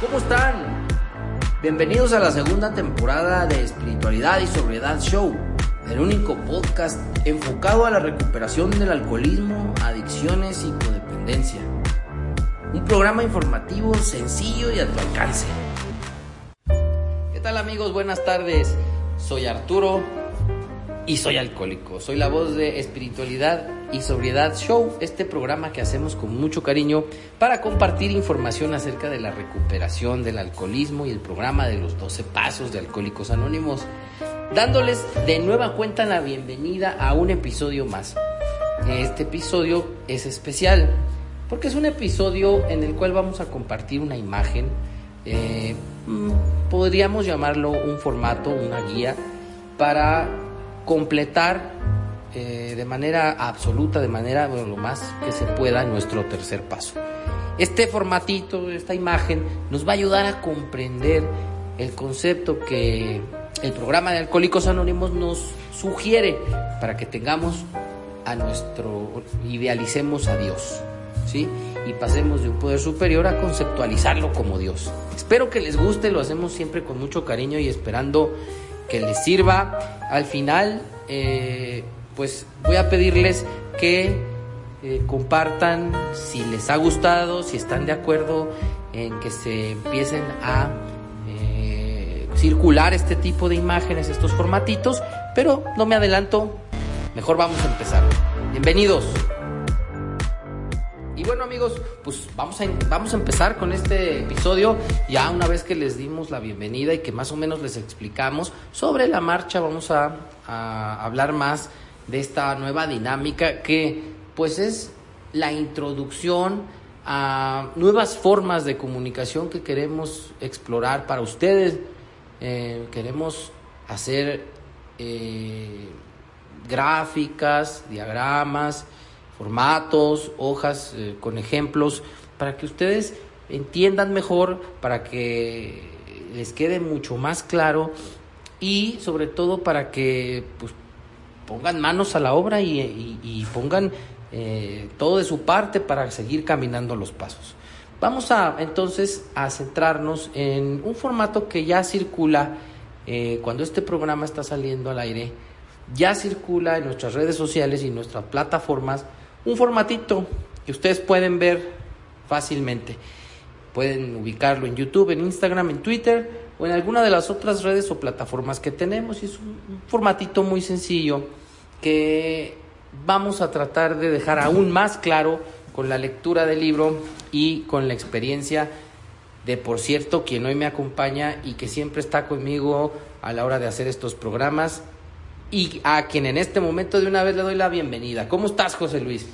¿Cómo están? Bienvenidos a la segunda temporada de Espiritualidad y Sobriedad Show, el único podcast enfocado a la recuperación del alcoholismo, adicciones y codependencia. Un programa informativo sencillo y a tu alcance. ¿Qué tal amigos? Buenas tardes. Soy Arturo y soy alcohólico. Soy la voz de Espiritualidad y Sobriedad Show, este programa que hacemos con mucho cariño para compartir información acerca de la recuperación del alcoholismo y el programa de los 12 pasos de Alcohólicos Anónimos, dándoles de nueva cuenta la bienvenida a un episodio más. Este episodio es especial porque es un episodio en el cual vamos a compartir una imagen, eh, mm, podríamos llamarlo un formato, una guía, para completar eh, de manera absoluta, de manera lo más que se pueda nuestro tercer paso. Este formatito, esta imagen, nos va a ayudar a comprender el concepto que el programa de Alcohólicos Anónimos nos sugiere para que tengamos a nuestro, idealicemos a Dios, ¿sí? Y pasemos de un poder superior a conceptualizarlo como Dios. Espero que les guste, lo hacemos siempre con mucho cariño y esperando que les sirva. Al final, eh, pues voy a pedirles que eh, compartan si les ha gustado, si están de acuerdo en que se empiecen a eh, circular este tipo de imágenes, estos formatitos, pero no me adelanto, mejor vamos a empezar. Bienvenidos. Y bueno amigos, pues vamos a, vamos a empezar con este episodio. Ya una vez que les dimos la bienvenida y que más o menos les explicamos sobre la marcha, vamos a, hablar más de esta nueva dinámica que pues es la introducción a nuevas formas de comunicación que queremos explorar para ustedes. Eh, queremos hacer eh, gráficas, diagramas, formatos, hojas eh, con ejemplos, para que ustedes entiendan mejor, para que les quede mucho más claro y sobre todo para que pues, pongan manos a la obra y, pongan eh, todo de su parte para seguir caminando los pasos. Vamos a entonces a centrarnos en un formato que ya circula eh, cuando este programa está saliendo al aire, ya circula en nuestras redes sociales y nuestras plataformas un formatito que ustedes pueden ver fácilmente. Pueden ubicarlo en YouTube, en Instagram, en Twitter o en alguna de las otras redes o plataformas que tenemos. Y es un, formatito muy sencillo que vamos a tratar de dejar aún más claro con la lectura del libro y con la experiencia de, por cierto, quien hoy me acompaña y que siempre está conmigo a la hora de hacer estos programas, y a quien en este momento de una vez le doy la bienvenida. ¿Cómo estás, José Luis?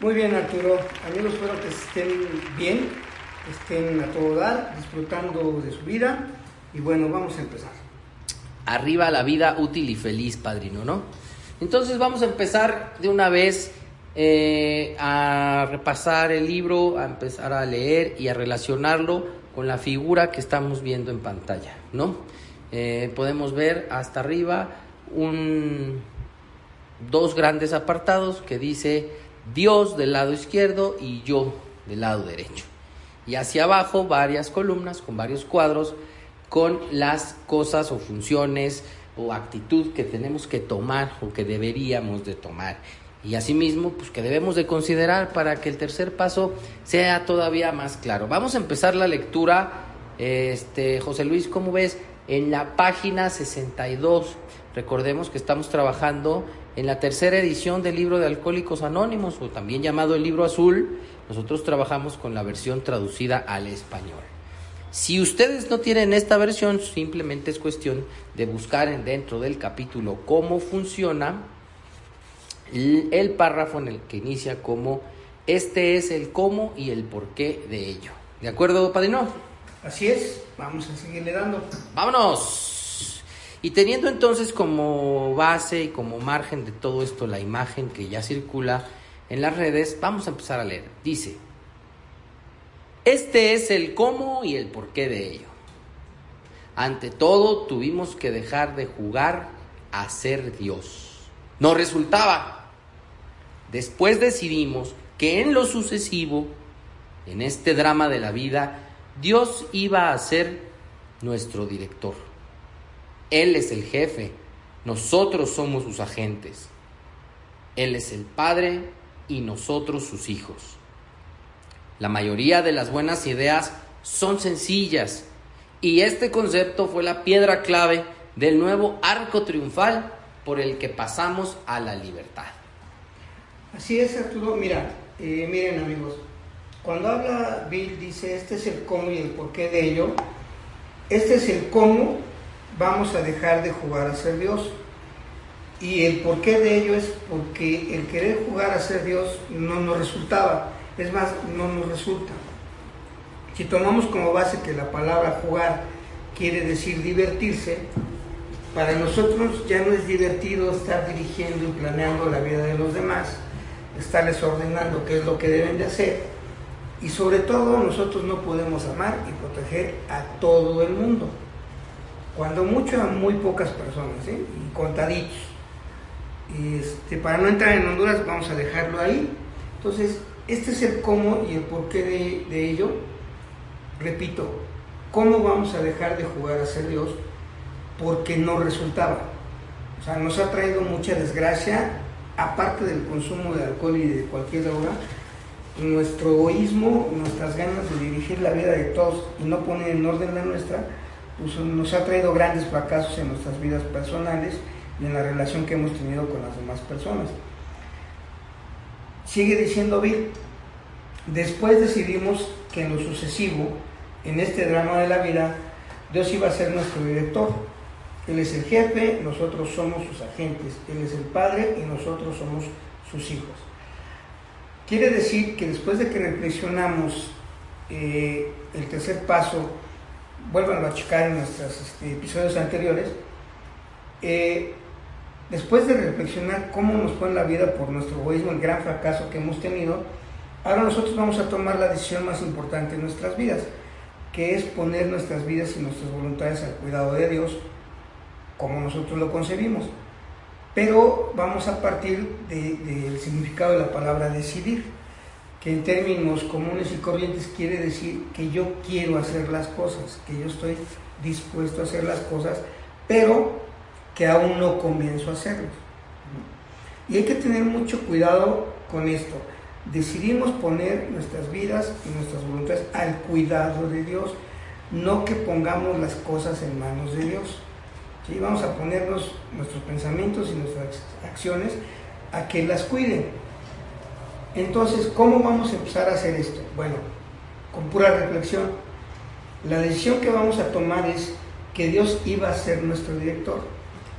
Muy bien, Arturo. Amigos, espero que estén bien, estén a todo dar, disfrutando de su vida. Y bueno, vamos a empezar. Arriba la vida útil y feliz, padrino, ¿no? Entonces vamos a empezar de una vez eh, a repasar el libro, a empezar a leer y a relacionarlo con la figura que estamos viendo en pantalla, ¿no? Eh, podemos ver hasta arriba un, dos grandes apartados que dice Dios del lado izquierdo y yo del lado derecho. Y hacia abajo varias columnas con varios cuadros con las cosas o funciones o actitud que tenemos que tomar o que deberíamos de tomar. Y asimismo, pues que debemos de considerar para que el tercer paso sea todavía más claro. Vamos a empezar la lectura, este, José Luis, ¿cómo ves? En la página 62 Recordemos que estamos trabajando en la tercera edición del libro de Alcohólicos Anónimos, o también llamado el libro azul. Nosotros trabajamos con la versión traducida al español. Si ustedes no tienen esta versión, simplemente es cuestión de buscar en dentro del capítulo cómo funciona el, párrafo en el que inicia como este es el cómo y el porqué de ello. ¿De acuerdo, padrino? Así es, vamos a seguirle dando. ¡Vámonos! Y teniendo entonces como base y como margen de todo esto la imagen que ya circula en las redes, vamos a empezar a leer. Dice, este es el cómo y el porqué de ello. Ante todo, tuvimos que dejar de jugar a ser Dios. No resultaba. Después decidimos que en lo sucesivo, en este drama de la vida, Dios iba a ser nuestro director. Él es el jefe, nosotros somos sus agentes. Él es el Padre y nosotros sus hijos. La mayoría de las buenas ideas son sencillas y este concepto fue la piedra clave del nuevo arco triunfal por el que pasamos a la libertad. Así es, Arturo. Mira, eh, miren amigos, cuando habla Bill dice, este es el cómo y el porqué de ello, este es el cómo vamos a dejar de jugar a ser Dios. Y el porqué de ello es porque el querer jugar a ser Dios no nos resultaba, es más, no nos resulta. Si tomamos como base que la palabra jugar quiere decir divertirse, para nosotros ya no es divertido estar dirigiendo y planeando la vida de los demás, estarles ordenando qué es lo que deben de hacer. Y sobre todo nosotros no podemos amar y proteger a todo el mundo. Cuando mucho a muy pocas personas, y contaditos. Este, para no entrar en Honduras vamos a dejarlo ahí. Entonces, este es el cómo y el porqué de, de ello. Repito, ¿cómo vamos a dejar de jugar a ser Dios? Porque no resultaba. O sea, nos ha traído mucha desgracia, aparte del consumo de alcohol y de cualquier droga, nuestro egoísmo, nuestras ganas de dirigir la vida de todos y no poner en orden la nuestra, pues nos ha traído grandes fracasos en nuestras vidas personales y en la relación que hemos tenido con las demás personas. Sigue diciendo Bill, después decidimos que en lo sucesivo, en este drama de la vida, Dios iba a ser nuestro director. Él es el jefe, nosotros somos sus agentes. Él es el padre y nosotros somos sus hijos. Quiere decir que después de que reflexionamos eh, el tercer paso, vuelvan a checar en nuestros este, episodios anteriores, eh, después de reflexionar cómo nos fue en la vida por nuestro egoísmo, el gran fracaso que hemos tenido, ahora nosotros vamos a tomar la decisión más importante en nuestras vidas, que es poner nuestras vidas y nuestras voluntades al cuidado de Dios, como nosotros lo concebimos. Pero vamos a partir del significado de la palabra decidir, que en términos comunes y corrientes quiere decir que yo quiero hacer las cosas, que yo estoy dispuesto a hacer las cosas, pero que aún no comienzo a hacerlo. Y hay que tener mucho cuidado con esto. Decidimos poner nuestras vidas y nuestras voluntades al cuidado de Dios, no que pongamos las cosas en manos de Dios. ¿Sí? Vamos a ponernos nuestros pensamientos y nuestras acciones a que las cuiden. Entonces, ¿cómo vamos a empezar a hacer esto? Bueno, con pura reflexión. La decisión que vamos a tomar es que Dios iba a ser nuestro director.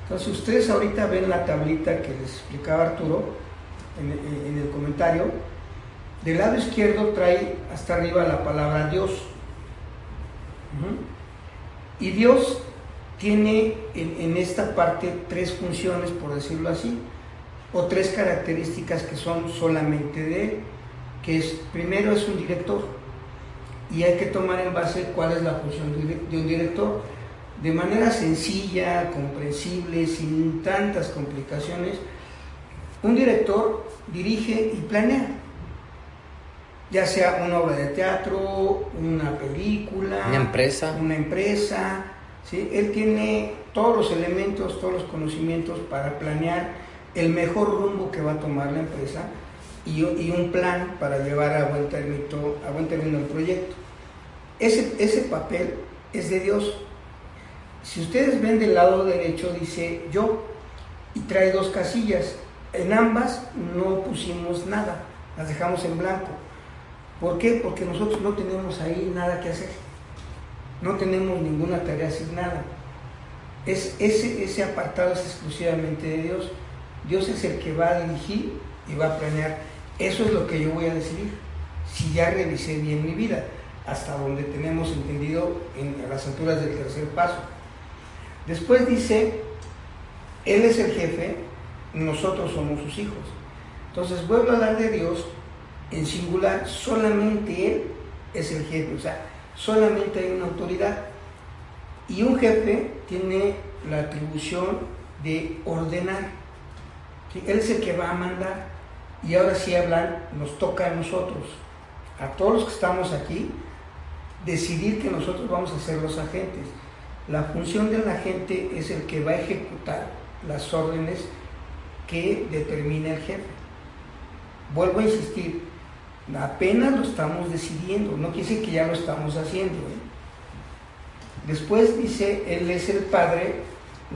Entonces, ustedes ahorita ven la tablita que les explicaba Arturo en, el comentario. Del lado izquierdo trae hasta arriba la palabra Dios. Y Dios tiene en, en, esta parte tres funciones, por decirlo así, o tres características que son solamente de él, que es, primero es un director, y hay que tomar en base cuál es la función de un director, de manera sencilla, comprensible, sin tantas complicaciones. Un director dirige y planea, ya sea una obra de teatro, una película, una empresa, una empresa, ¿sí? Él tiene todos los elementos, todos los conocimientos para planear el mejor rumbo que va a tomar la empresa y, un plan para llevar a buen término, a buen término el proyecto. Ese, ese papel es de Dios. Si ustedes ven del lado derecho dice yo y trae dos casillas. En ambas no pusimos nada, las dejamos en blanco. ¿Por qué? Porque nosotros no tenemos ahí nada que hacer. No tenemos ninguna tarea asignada. Es, ese, ese apartado es exclusivamente de Dios. Dios es el que va a dirigir y va a planear. Eso es lo que yo voy a decidir. Si ya revisé bien mi vida, hasta donde tenemos entendido en las alturas del tercer paso. Después dice, Él es el jefe, nosotros somos sus hijos. Entonces vuelvo a hablar de Dios en singular, solamente Él es el jefe, o sea, solamente hay una autoridad. Y un jefe tiene la atribución de ordenar. Él es el que va a mandar. Y ahora sí hablan, nos toca a nosotros, a todos los que estamos aquí, decidir que nosotros vamos a ser los agentes. La función del agente es el que va a ejecutar las órdenes que determina el jefe. Vuelvo a insistir, apenas lo estamos decidiendo, no quiere decir que ya lo estamos haciendo. ¿eh? Después dice, Él es el Padre,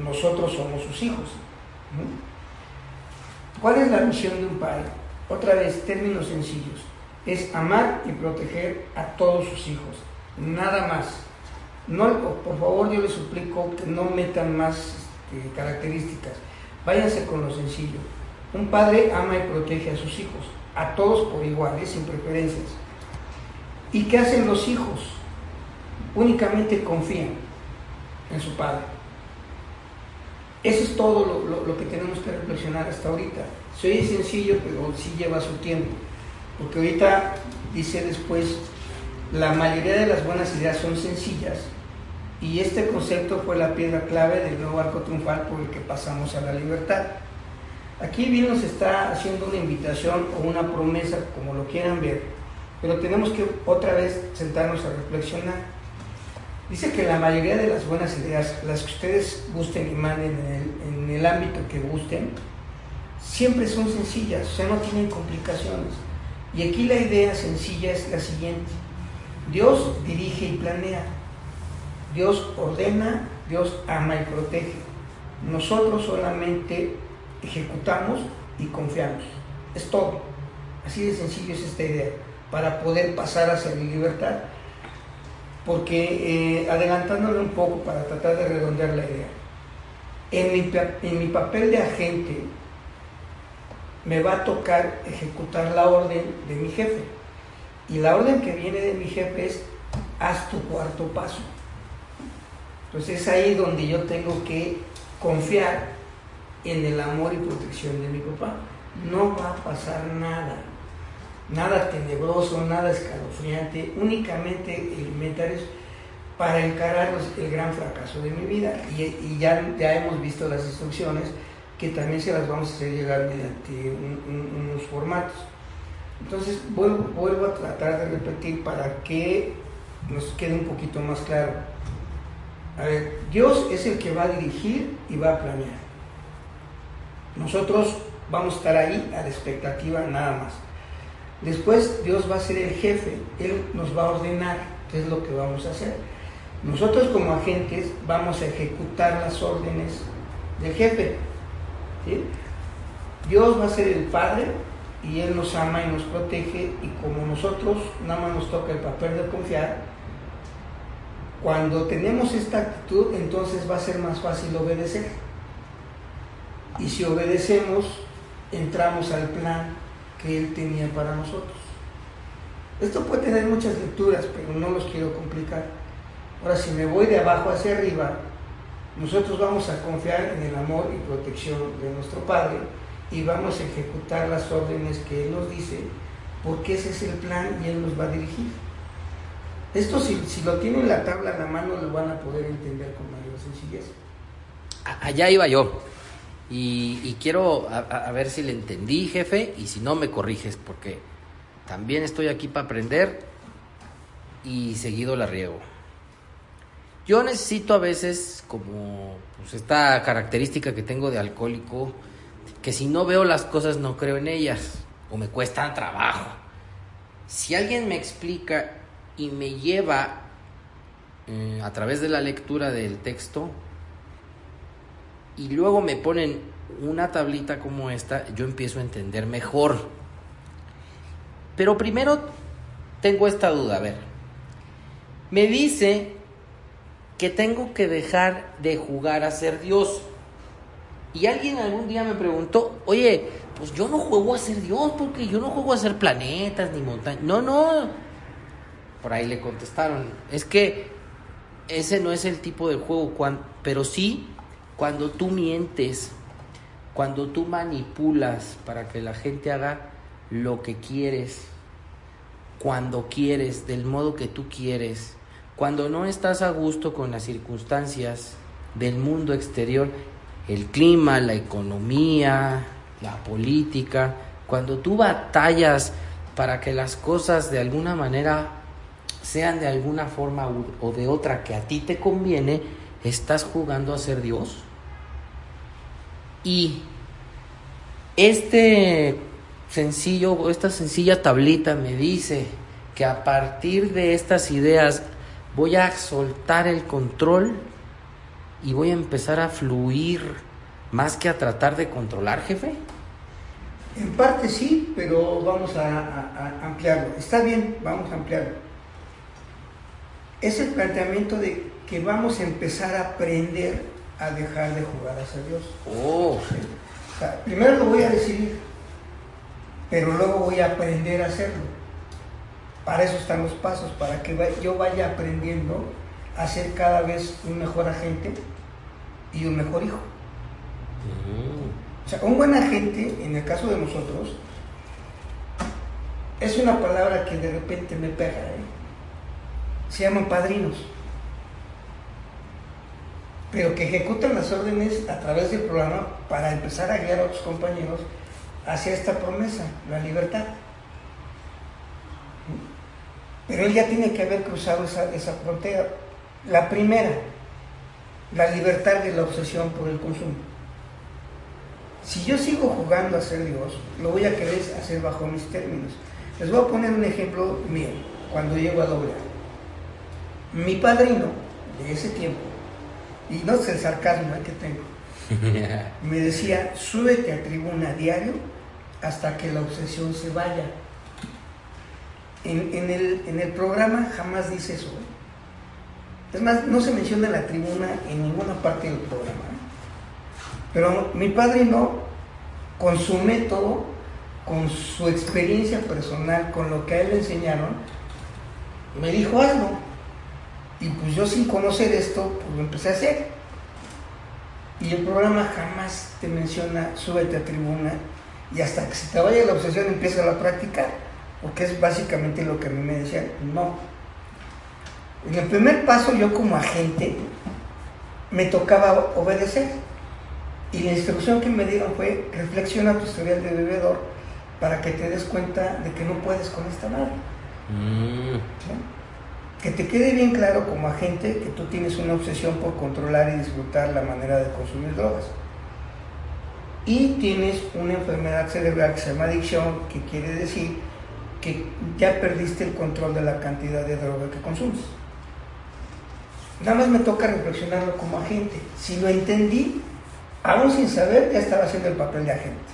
nosotros somos sus hijos. ¿Cuál es la misión de un padre? Otra vez, términos sencillos. Es amar y proteger a todos sus hijos. Nada más. No, por favor, yo les suplico que no metan más este, características. Váyanse con lo sencillo. Un padre ama y protege a sus hijos, a todos por iguales, sin preferencias. ¿Y qué hacen los hijos? Únicamente confían en su padre. Eso es todo lo, que tenemos que reflexionar hasta ahorita. Se oye sencillo, pero sí lleva su tiempo. Porque ahorita dice después, la mayoría de las buenas ideas son sencillas y este concepto fue la piedra clave del nuevo arco triunfal por el que pasamos a la libertad. Aquí bien nos está haciendo una invitación o una promesa, como lo quieran ver, pero tenemos que otra vez sentarnos a reflexionar. Dice que la mayoría de las buenas ideas, las que ustedes gusten y manden en el, ámbito que gusten, siempre son sencillas, o sea, no tienen complicaciones. Y aquí la idea sencilla es la siguiente. Dios dirige y planea. Dios ordena, Dios ama y protege. Nosotros solamente ejecutamos y confiamos. Es todo. Así de sencillo es esta idea, para poder pasar hacia la libertad porque eh, adelantándole un poco para tratar de redondear la idea, en mi, en mi papel de agente me va a tocar ejecutar la orden de mi jefe. Y la orden que viene de mi jefe es, haz tu cuarto paso. Entonces es ahí donde yo tengo que confiar en el amor y protección de mi papá. No va a pasar nada nada tenebroso, nada escalofriante, únicamente elementarios para encarar el gran fracaso de mi vida. Y, ya, ya hemos visto las instrucciones que también se las vamos a hacer llegar mediante unos formatos. Entonces vuelvo, vuelvo a tratar de repetir para que nos quede un poquito más claro. A ver, Dios es el que va a dirigir y va a planear. Nosotros vamos a estar ahí a la expectativa nada más. Después Dios va a ser el jefe, Él nos va a ordenar qué es lo que vamos a hacer. Nosotros como agentes vamos a ejecutar las órdenes del jefe. Dios va a ser el Padre y Él nos ama y nos protege y como nosotros nada más nos toca el papel de confiar, cuando tenemos esta actitud entonces va a ser más fácil obedecer. Y si obedecemos, entramos al plan que Él tenía para nosotros. Esto puede tener muchas lecturas, pero no los quiero complicar. Ahora, si me voy de abajo hacia arriba, nosotros vamos a confiar en el amor y protección de nuestro Padre y vamos a ejecutar las órdenes que Él nos dice, porque ese es el plan y Él nos va a dirigir. Esto si, si lo tienen la tabla en la mano lo van a poder entender con mayor sencillez. Allá iba yo. Y, quiero a, ver si le entendí, jefe, y si no me corriges, porque también estoy aquí para aprender y seguido la riego. Yo necesito a veces, como pues, esta característica que tengo de alcohólico, que si no veo las cosas no creo en ellas, o me cuesta trabajo. Si alguien me explica y me lleva eh, a través de la lectura del texto, y luego me ponen una tablita como esta, yo empiezo a entender mejor. Pero primero tengo esta duda, a ver. Me dice que tengo que dejar de jugar a ser Dios. Y alguien algún día me preguntó, oye, pues yo no juego a ser Dios porque yo no juego a ser planetas ni montañas. No, no. Por ahí le contestaron, es que ese no es el tipo de juego, pero sí cuando tú mientes, cuando tú manipulas para que la gente haga lo que quieres, cuando quieres, del modo que tú quieres, cuando no estás a gusto con las circunstancias del mundo exterior, el clima, la economía, la política, cuando tú batallas para que las cosas de alguna manera sean de alguna forma o de otra que a ti te conviene, estás jugando a ser Dios. Y este sencillo, esta sencilla tablita me dice que a partir de estas ideas voy a soltar el control y voy a empezar a fluir más que a tratar de controlar, jefe. En parte sí, pero vamos a, ampliarlo. Está bien, vamos a ampliarlo. Es el planteamiento de que vamos a empezar a aprender a dejar de jugar a ser Dios. Oh. primero lo voy a decidir, pero luego voy a aprender a hacerlo. Para eso están los pasos, para que yo vaya aprendiendo a ser cada vez un mejor agente y un mejor hijo. O sea, un buen agente, en el caso de nosotros, es una palabra que de repente me pega. ¿eh? Se llaman padrinos. Pero que ejecutan las órdenes a través del programa para empezar a guiar a otros compañeros hacia esta promesa, la libertad. Pero él ya tiene que haber cruzado esa, frontera. La primera, la libertad de la obsesión por el consumo. Si yo sigo jugando a ser Dios, lo voy a querer hacer bajo mis términos. Les voy a poner un ejemplo mío, cuando llego a doble Mi padrino de ese tiempo, y no es el sarcasmo que tengo, me decía, súbete a tribuna diario hasta que la obsesión se vaya. En, el, programa jamás dice eso. ¿eh? Es más, no se menciona la tribuna en ninguna parte del programa. ¿eh? Pero mi padrino, con su método, con su experiencia personal, con lo que a él le enseñaron, me dijo hazlo. Y pues yo sin conocer esto, pues lo empecé a hacer. Y el programa jamás te menciona, súbete a tribuna y hasta que se te vaya la obsesión empieza la práctica, porque es básicamente lo que a mí me decían, no. En el primer paso yo como agente me tocaba obedecer y la instrucción que me dieron fue reflexiona tu historial de bebedor para que te des cuenta de que no puedes con esta madre. Mm. Que te quede bien claro como agente que tú tienes una obsesión por controlar y disfrutar la manera de consumir drogas y tienes una enfermedad cerebral que se llama adicción, que quiere decir que ya perdiste el control de la cantidad de droga que consumes. Nada más me toca reflexionarlo como agente. Si lo entendí, aún sin saber, ya estaba haciendo el papel de agente.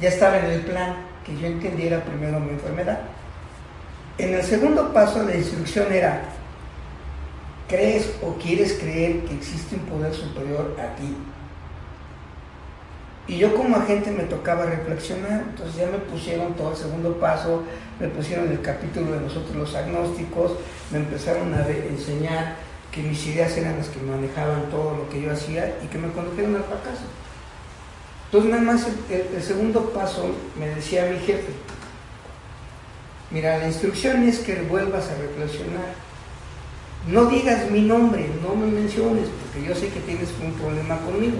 Ya estaba en el plan que yo entendiera primero mi enfermedad. En el segundo paso, la instrucción era, ¿crees o quieres creer que existe un poder superior a ti y yo como agente me tocaba reflexionar, entonces ya me pusieron todo el segundo paso, me pusieron el capítulo de nosotros los agnósticos, me empezaron a enseñar que mis ideas eran las que manejaban todo lo que yo hacía y que me condujeron al fracaso. Entonces nada más el, segundo paso me decía mi jefe, mira, la instrucción es que vuelvas a reflexionar. No digas mi nombre, no me menciones, porque yo sé que tienes un problema conmigo.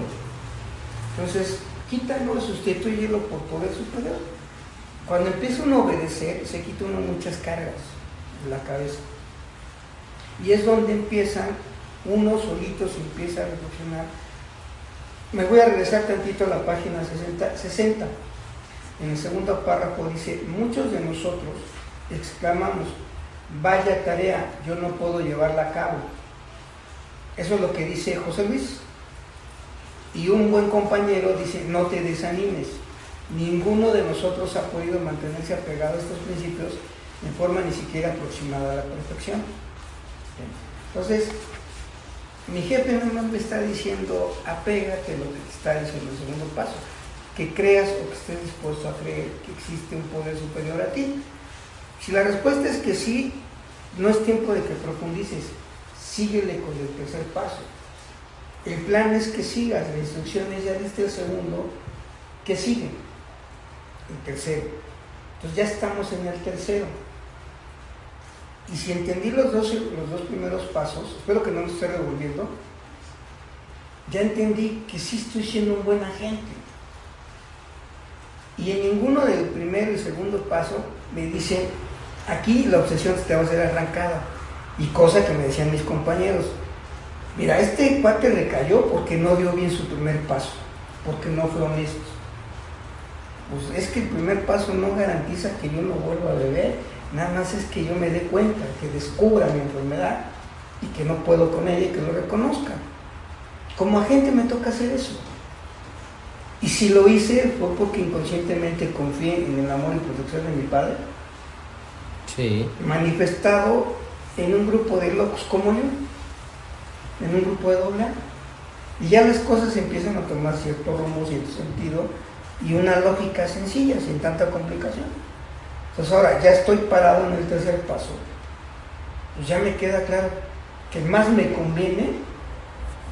Entonces, quítalo, sustituyelo por poder superior. Cuando empieza uno a obedecer, se quita uno muchas cargas de la cabeza. Y es donde empiezan, uno solito se empieza a reflexionar. Me voy a regresar tantito a la página 60, 60. En el segundo párrafo dice, muchos de nosotros exclamamos, vaya tarea, yo no puedo llevarla a cabo. Eso es lo que dice José Luis. Y un buen compañero dice, no te desanimes. Ninguno de nosotros ha podido mantenerse apegado a estos principios en forma ni siquiera aproximada a la perfección. Entonces, mi jefe no me está diciendo, apégate a lo que te está diciendo el segundo paso, que creas o que estés dispuesto a creer que existe un poder superior a ti. Si la respuesta es que sí, no es tiempo de que profundices, síguele con el tercer paso. El plan es que sigas, la instrucción es ya diste el segundo, que sigue, el tercero. Entonces ya estamos en el tercero. Y si entendí los dos, los dos primeros pasos, espero que no me esté revolviendo, ya entendí que sí estoy siendo un buen agente. Y en ninguno del primero y segundo paso me dice, Aquí la obsesión te va a ser arrancada. Y cosa que me decían mis compañeros, mira, este cuate le cayó porque no dio bien su primer paso, porque no fue honesto. Pues es que el primer paso no garantiza que yo no vuelva a beber, nada más es que yo me dé cuenta, que descubra mi enfermedad y que no puedo con ella y que lo reconozca. Como agente me toca hacer eso. Y si lo hice fue porque inconscientemente confié en el amor y protección de mi padre. Manifestado en un grupo de locos como yo, en un grupo de doble Y ya las cosas empiezan a tomar cierto rumbo, cierto sentido y una lógica sencilla, sin tanta complicación. Entonces ahora ya estoy parado en el tercer paso. Pues ya me queda claro que más me conviene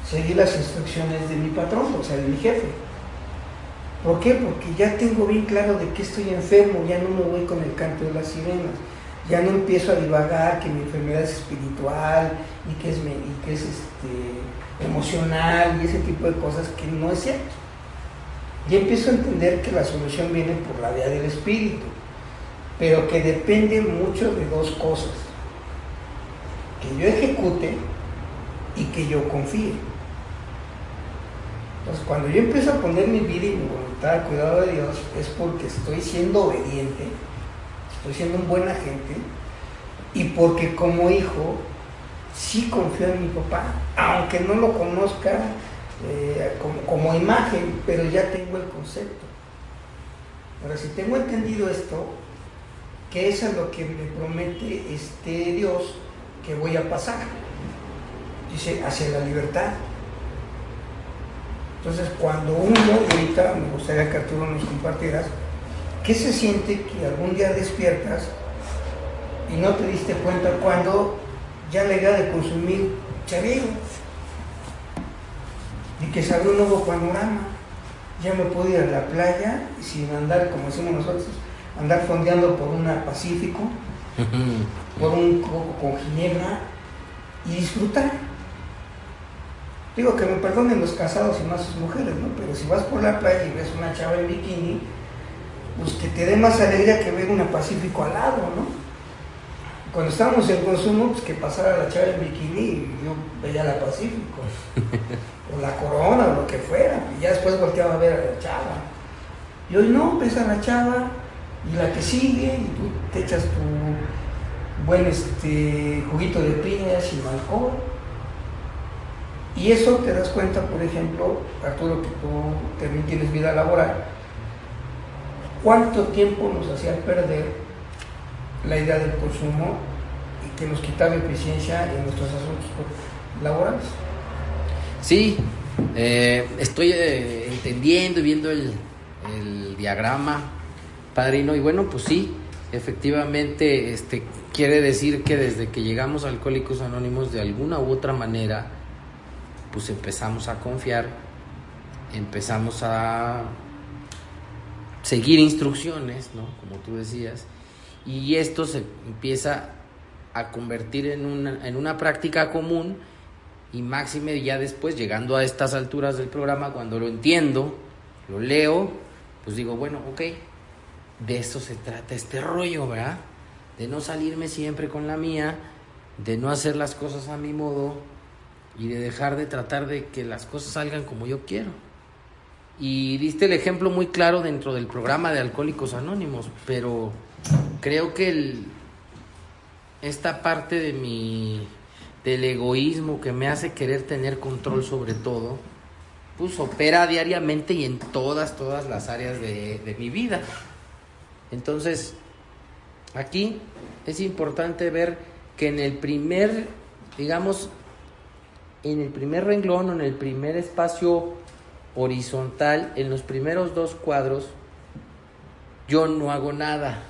seguir las instrucciones de mi patrón, o sea, de mi jefe. ¿Por qué? Porque ya tengo bien claro de que estoy enfermo, ya no me voy con el canto de las sirenas, ya no empiezo a divagar que mi enfermedad es espiritual y que es, y que es este, emocional y ese tipo de cosas que no es cierto. Ya empiezo a entender que la solución viene por la vía del espíritu, pero que depende mucho de dos cosas. Que yo ejecute y que yo confíe. Entonces, cuando yo empiezo a poner mi vida y mi voluntad al cuidado de Dios, es porque estoy siendo obediente, estoy siendo un buen agente, y porque como hijo sí confío en mi papá, aunque no lo conozca eh, como, imagen, pero ya tengo el concepto. Ahora, si tengo entendido esto, que es a lo que me promete este Dios que voy a pasar. Dice, hacia la libertad. Entonces, cuando uno, ahorita me gustaría que Arturo nos compartieras, ¿qué se siente que algún día despiertas y no te diste cuenta cuando ya le da de consumir chavero? Y que se abrió un nuevo panorama. Ya me puedo ir a la playa y sin andar, como decimos nosotros, andar fondeando por una Pacífico, por un coco con ginebra y disfrutar. Digo que me perdonen los casados y más sus mujeres, ¿no? Pero si vas por la playa y ves una chava en bikini, pues que te dé más alegría que ver una Pacífico al lado, ¿no? Cuando estábamos en consumo, pues que pasara la chava en bikini y yo veía la Pacífico, o la Corona, o lo que fuera, y ya después volteaba a ver a la chava. Y hoy no, ves a la chava, y la que sigue, y tú te echas tu buen este, juguito de piña sin alcohol. Y eso te das cuenta, por ejemplo, Arturo, que tú también tienes vida laboral, cuánto tiempo nos hacía perder la idea del consumo y que nos quitaba eficiencia en nuestros asuntos laborales. Sí, eh, estoy eh, entendiendo y viendo el, diagrama padrino. Y bueno, pues sí, efectivamente, este quiere decir que desde que llegamos a Alcohólicos Anónimos, de alguna u otra manera, pues empezamos a confiar, empezamos a seguir instrucciones, ¿no? Como tú decías, y esto se empieza a convertir en una, en una práctica común y máxime ya después, llegando a estas alturas del programa, cuando lo entiendo, lo leo, pues digo, bueno, ok, de eso se trata este rollo, ¿verdad? De no salirme siempre con la mía, de no hacer las cosas a mi modo y de dejar de tratar de que las cosas salgan como yo quiero. Y diste el ejemplo muy claro dentro del programa de Alcohólicos Anónimos, pero creo que esta parte de mi del egoísmo que me hace querer tener control sobre todo, pues opera diariamente y en todas, todas las áreas de mi vida. Entonces, aquí es importante ver que en el primer, digamos, en el primer renglón o en el primer espacio horizontal, en los primeros dos cuadros, yo no hago nada,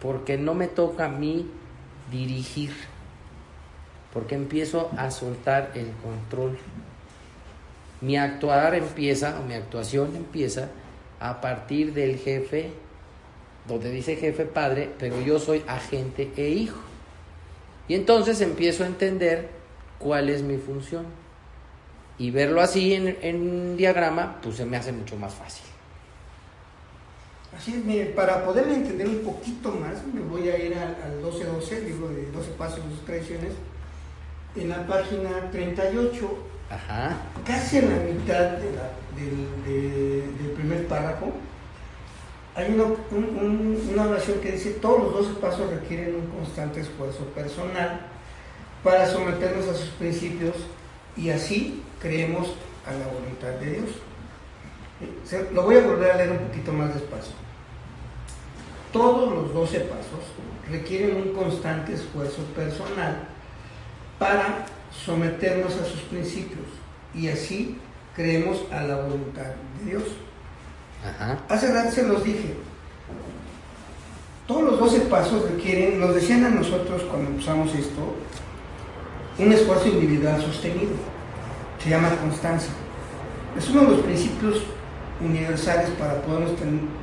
porque no me toca a mí dirigir, porque empiezo a soltar el control. Mi actuar empieza, o mi actuación empieza a partir del jefe donde dice jefe padre, pero yo soy agente e hijo. Y entonces empiezo a entender cuál es mi función. Y verlo así en, en un diagrama, pues se me hace mucho más fácil. Así es, mire, para poderle entender un poquito más, me voy a ir al, 12-12, libro de 12 pasos y sus tradiciones, en la página 38, Ajá. casi en la mitad de la- del, de- del primer párrafo, hay una, un- un- una oración que dice, todos los 12 pasos requieren un constante esfuerzo personal para someternos a sus principios y así creemos a la voluntad de Dios. Se- Lo voy a volver a leer un poquito más despacio. Todos los 12 pasos requieren un constante esfuerzo personal para someternos a sus principios y así creemos a la voluntad de Dios. Ajá. Hace rato se los dije. Todos los 12 pasos requieren, nos decían a nosotros cuando empezamos esto, un esfuerzo individual sostenido. Se llama constancia. Es uno de los principios universales para podernos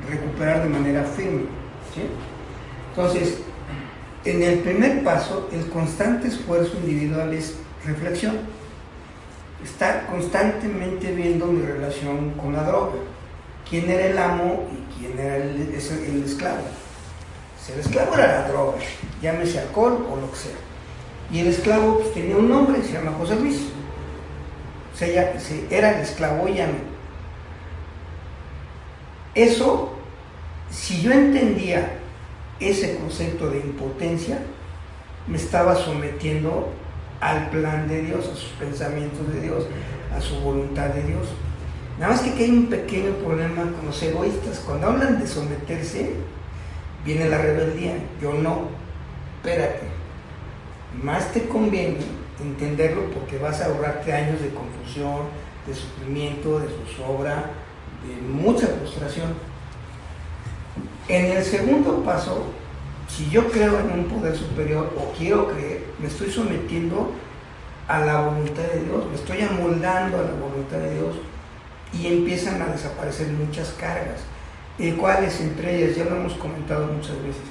recuperar de manera firme. Entonces, en el primer paso, el constante esfuerzo individual es reflexión. Estar constantemente viendo mi relación con la droga. ¿Quién era el amo y quién era el esclavo? Si el esclavo era la droga, llámese alcohol o lo que sea. Y el esclavo pues, tenía un nombre, se llama José Luis. Se- era el esclavo ya no. Eso, si yo entendía ese concepto de impotencia, me estaba sometiendo al plan de Dios, a sus pensamientos de Dios, a su voluntad de Dios. Nada más que aquí hay un pequeño problema con los egoístas. Cuando hablan de someterse, viene la rebeldía. Yo no, espérate. Más te conviene entenderlo porque vas a ahorrarte años de confusión, de sufrimiento, de zozobra, de mucha frustración. En el segundo paso, si yo creo en un poder superior o quiero creer, me estoy sometiendo a la voluntad de Dios, me estoy amoldando a la voluntad de Dios y empiezan a desaparecer muchas cargas, el cuales entre ellas, ya lo hemos comentado muchas veces,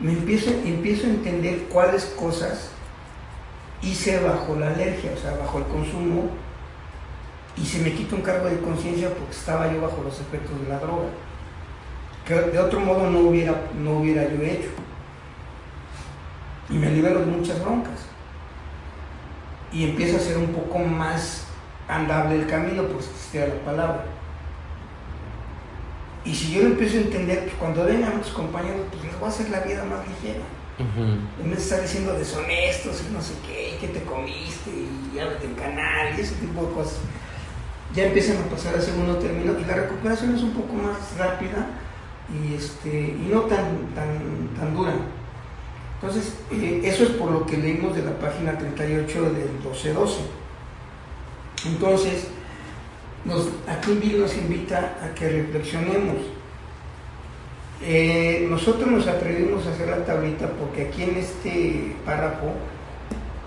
me empiezo, empiezo a entender cuáles cosas hice bajo la alergia, o sea, bajo el consumo, y se me quita un cargo de conciencia porque estaba yo bajo los efectos de la droga, que de otro modo no hubiera, no hubiera yo hecho. Y me libero de muchas broncas. Y empieza a ser un poco más andable el camino, pues existía la palabra. Y si yo lo empiezo a entender, pues cuando vengan otros compañeros, pues les voy a hacer la vida más ligera. En vez de estar diciendo deshonestos y no sé qué, y que te comiste, y ábrete el canal, y ese tipo de cosas, ya empiezan a pasar a segundo término y la recuperación es un poco más rápida y, este, y no tan, tan, tan dura. Entonces, eh, eso es por lo que leímos de la página 38 del 1212. Entonces, nos, aquí Bill nos invita a que reflexionemos. Eh, nosotros nos atrevimos a hacer la tablita porque aquí en este párrafo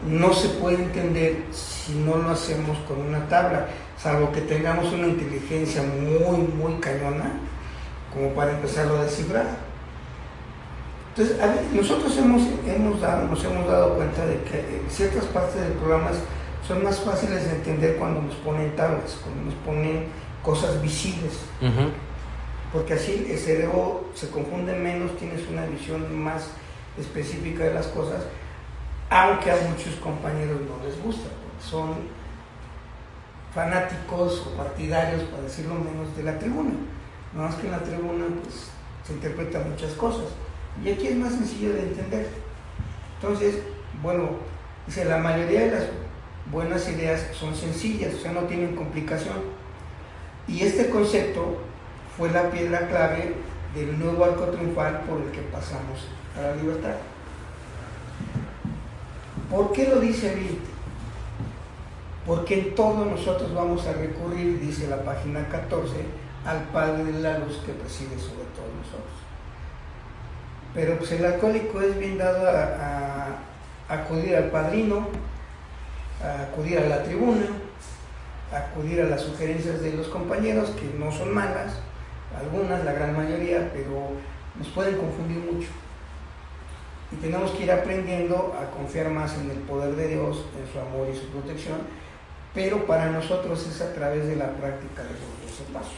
no se puede entender si no lo hacemos con una tabla, salvo que tengamos una inteligencia muy, muy cañona, como para empezarlo a descifrar. Entonces, nosotros hemos, hemos dado, nos hemos dado cuenta de que eh, ciertas partes del programa son más fáciles de entender cuando nos ponen tablas, cuando nos ponen cosas visibles porque así el cerebro se confunde menos, tienes una visión más específica de las cosas, aunque a muchos compañeros no les gusta, porque son fanáticos o partidarios, para decirlo menos, de la tribuna. No más que en la tribuna pues, se interpretan muchas cosas, y aquí es más sencillo de entender. Entonces, bueno, dice, la mayoría de las buenas ideas son sencillas, o sea, no tienen complicación. Y este concepto fue la piedra clave del nuevo arco triunfal por el que pasamos a la libertad. ¿Por qué lo dice Bill? Porque en todo nosotros vamos a recurrir, dice la página 14, al Padre de la Luz que preside sobre todos nosotros. Pero pues el alcohólico es bien dado a acudir al padrino, a acudir a la tribuna, a acudir a las sugerencias de los compañeros, que no son malas, algunas, la gran mayoría, pero nos pueden confundir mucho. Y tenemos que ir aprendiendo a confiar más en el poder de Dios, en su amor y su protección, pero para nosotros es a través de la práctica de los 12 pasos.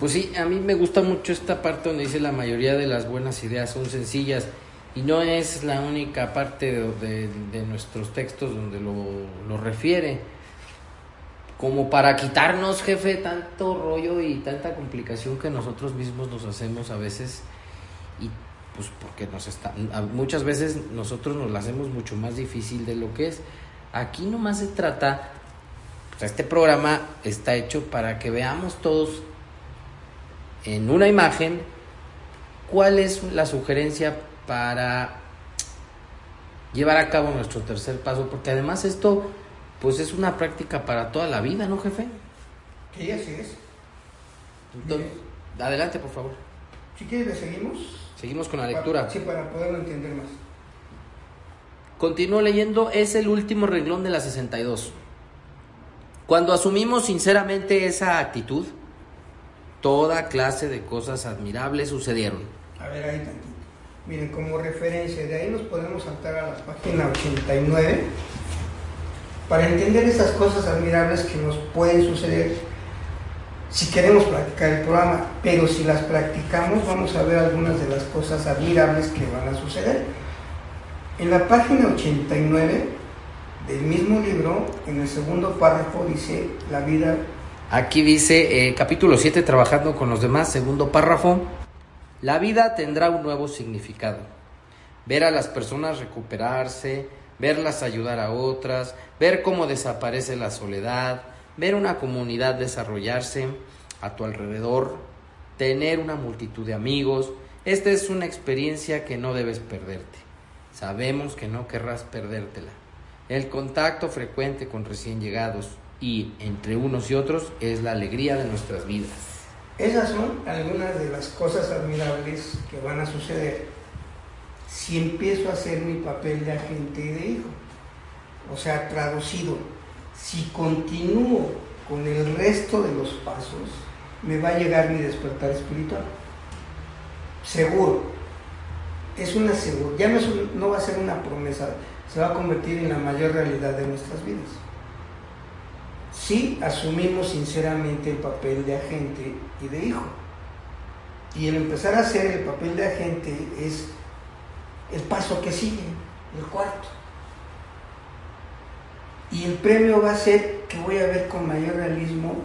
Pues sí, a mí me gusta mucho esta parte donde dice la mayoría de las buenas ideas son sencillas y no es la única parte de, de, nuestros textos donde lo, lo, refiere. Como para quitarnos, jefe, tanto rollo y tanta complicación que nosotros mismos nos hacemos a veces y pues porque nos está, muchas veces nosotros nos la hacemos mucho más difícil de lo que es. Aquí nomás se trata, este programa está hecho para que veamos todos en una imagen cuál es la sugerencia para llevar a cabo nuestro tercer paso, porque además esto pues es una práctica para toda la vida, ¿no, jefe? Sí, así es. Entonces, adelante, por favor. Si quieres, ¿le seguimos? Seguimos con la lectura. sí, para poderlo entender más. Continúo leyendo, es el último renglón de la 62. Cuando asumimos sinceramente esa actitud, toda clase de cosas admirables sucedieron. A ver, ahí tantito. Miren, como referencia, de ahí nos podemos saltar a la página 89 para entender estas cosas admirables que nos pueden suceder si queremos practicar el programa, pero si las practicamos vamos a ver algunas de las cosas admirables que van a suceder. En la página 89 del mismo libro, en el segundo párrafo dice la vida. Aquí dice eh, capítulo 7, trabajando con los demás, segundo párrafo. La vida tendrá un nuevo significado. Ver a las personas recuperarse, verlas ayudar a otras, ver cómo desaparece la soledad, ver una comunidad desarrollarse a tu alrededor, tener una multitud de amigos. Esta es una experiencia que no debes perderte. Sabemos que no querrás perdértela. El contacto frecuente con recién llegados y entre unos y otros es la alegría de nuestras vidas. Esas son algunas de las cosas admirables que van a suceder si empiezo a hacer mi papel de agente de hijo. O sea, traducido, si continúo con el resto de los pasos, me va a llegar mi despertar espiritual. Seguro. Es una seguridad. Ya no, no va a ser una promesa, se va a convertir en la mayor realidad de nuestras vidas si asumimos sinceramente el papel de agente y de hijo. Y el empezar a hacer el papel de agente es el paso que sigue, el cuarto. Y el premio va a ser que voy a ver con mayor realismo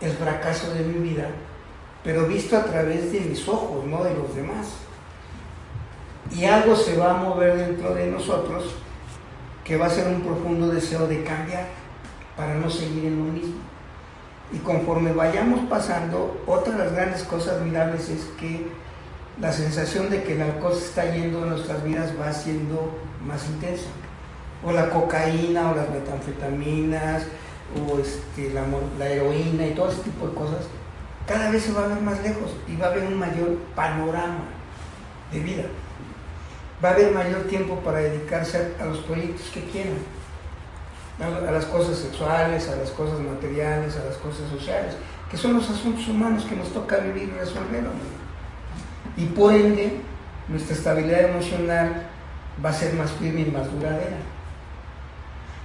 el fracaso de mi vida, pero visto a través de mis ojos, no de los demás. Y algo se va a mover dentro de nosotros que va a ser un profundo deseo de cambiar para no seguir en lo mismo. Y conforme vayamos pasando, otra de las grandes cosas admirables es que la sensación de que el alcohol se está yendo en nuestras vidas va siendo más intensa. O la cocaína, o las metanfetaminas, o este, la, la heroína y todo ese tipo de cosas, cada vez se va a ver más lejos y va a haber un mayor panorama de vida. Va a haber mayor tiempo para dedicarse a los proyectos que quieran a las cosas sexuales, a las cosas materiales, a las cosas sociales, que son los asuntos humanos que nos toca vivir y resolver. Y por ende, nuestra estabilidad emocional va a ser más firme y más duradera.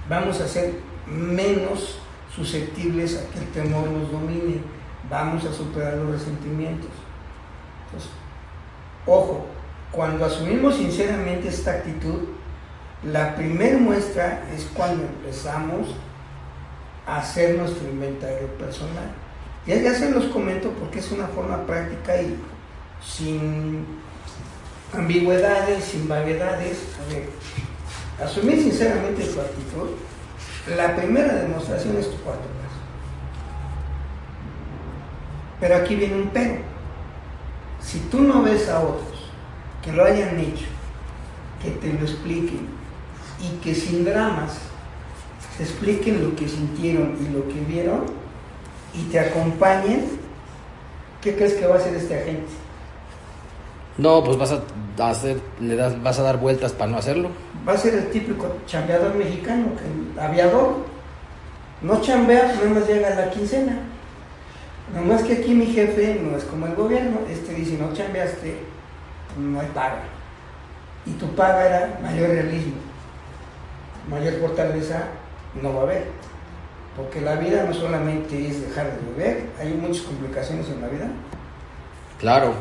Vamos a ser menos susceptibles a que el temor nos domine. Vamos a superar los resentimientos. Entonces, ojo, cuando asumimos sinceramente esta actitud, la primera muestra es cuando empezamos a hacer nuestro inventario personal. Ya, ya se los comento porque es una forma práctica y sin ambigüedades, sin vaguedades. A ver, asumir sinceramente tu actitud. La primera demostración es tu cuarto paso. Pero aquí viene un pero. Si tú no ves a otros que lo hayan hecho, que te lo expliquen, y que sin dramas te expliquen lo que sintieron y lo que vieron y te acompañen, ¿qué crees que va a hacer este agente? No, pues vas a hacer, le das, vas a dar vueltas para no hacerlo. Va a ser el típico chambeador mexicano, el aviador. No chambea, no más llega a la quincena. Nomás que aquí mi jefe no es como el gobierno, este dice no chambeaste, no hay paga. Y tu paga era mayor realismo mayor fortaleza no va a haber. Porque la vida no solamente es dejar de beber, hay muchas complicaciones en la vida. Claro.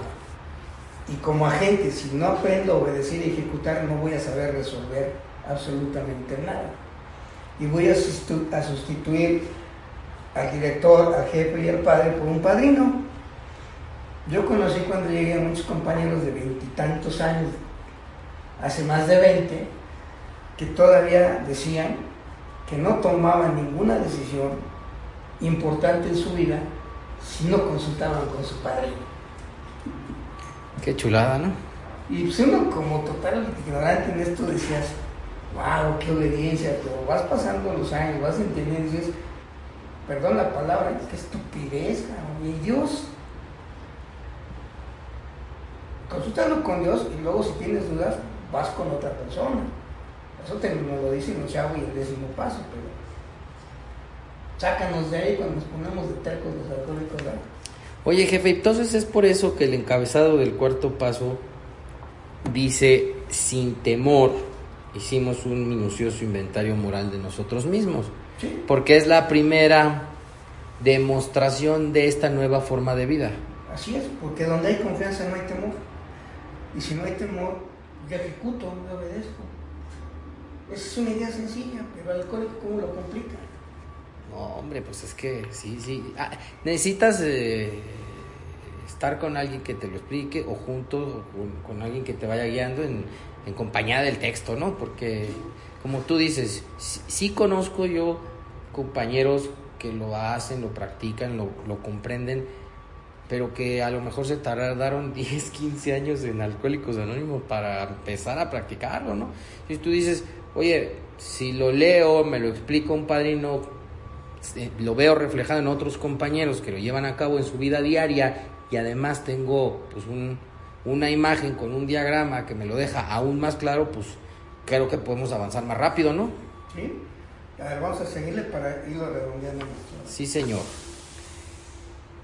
Y como agente, si no aprendo a obedecer y ejecutar, no voy a saber resolver absolutamente nada. Y voy a sustituir al director, al jefe y al padre por un padrino. Yo conocí cuando llegué a muchos compañeros de veintitantos años, hace más de veinte, que todavía decían que no tomaban ninguna decisión importante en su vida si no consultaban con su padrino. Qué chulada, ¿no? Y pues uno como total ignorante en esto decías, wow, qué obediencia, pero vas pasando los años, vas entendiendo y dices, perdón la palabra, qué estupidez, cabrón, y Dios. Consultalo con Dios y luego si tienes dudas, vas con otra persona. Eso te, nos lo dice Chavo y el décimo paso, pero sácanos de ahí cuando nos ponemos de tercos los alcohólicos. ¿verdad? Oye, jefe, entonces es por eso que el encabezado del cuarto paso dice, sin temor, hicimos un minucioso inventario moral de nosotros mismos. Porque es la primera demostración de esta nueva forma de vida. Así es, porque donde hay confianza no hay temor. Y si no hay temor, yo ejecuto, yo obedezco. Esa es una idea sencilla, pero el alcohólico, ¿cómo lo complica? No, hombre, pues es que sí, sí. Ah, necesitas eh, estar con alguien que te lo explique o junto con, alguien que te vaya guiando en, compañía del texto, ¿no? Porque, como tú dices, sí, conozco yo compañeros que lo hacen, lo practican, lo, lo comprenden, pero que a lo mejor se tardaron 10, 15 años en Alcohólicos Anónimos para empezar a practicarlo, ¿no? Y tú dices, oye, si lo leo, me lo explica un padrino lo veo reflejado en otros compañeros que lo llevan a cabo en su vida diaria y además tengo pues una imagen con un diagrama que me lo deja aún más claro, pues creo que podemos avanzar más rápido, ¿no? Sí. A ver, vamos a seguirle para irlo redondeando. Sí, señor.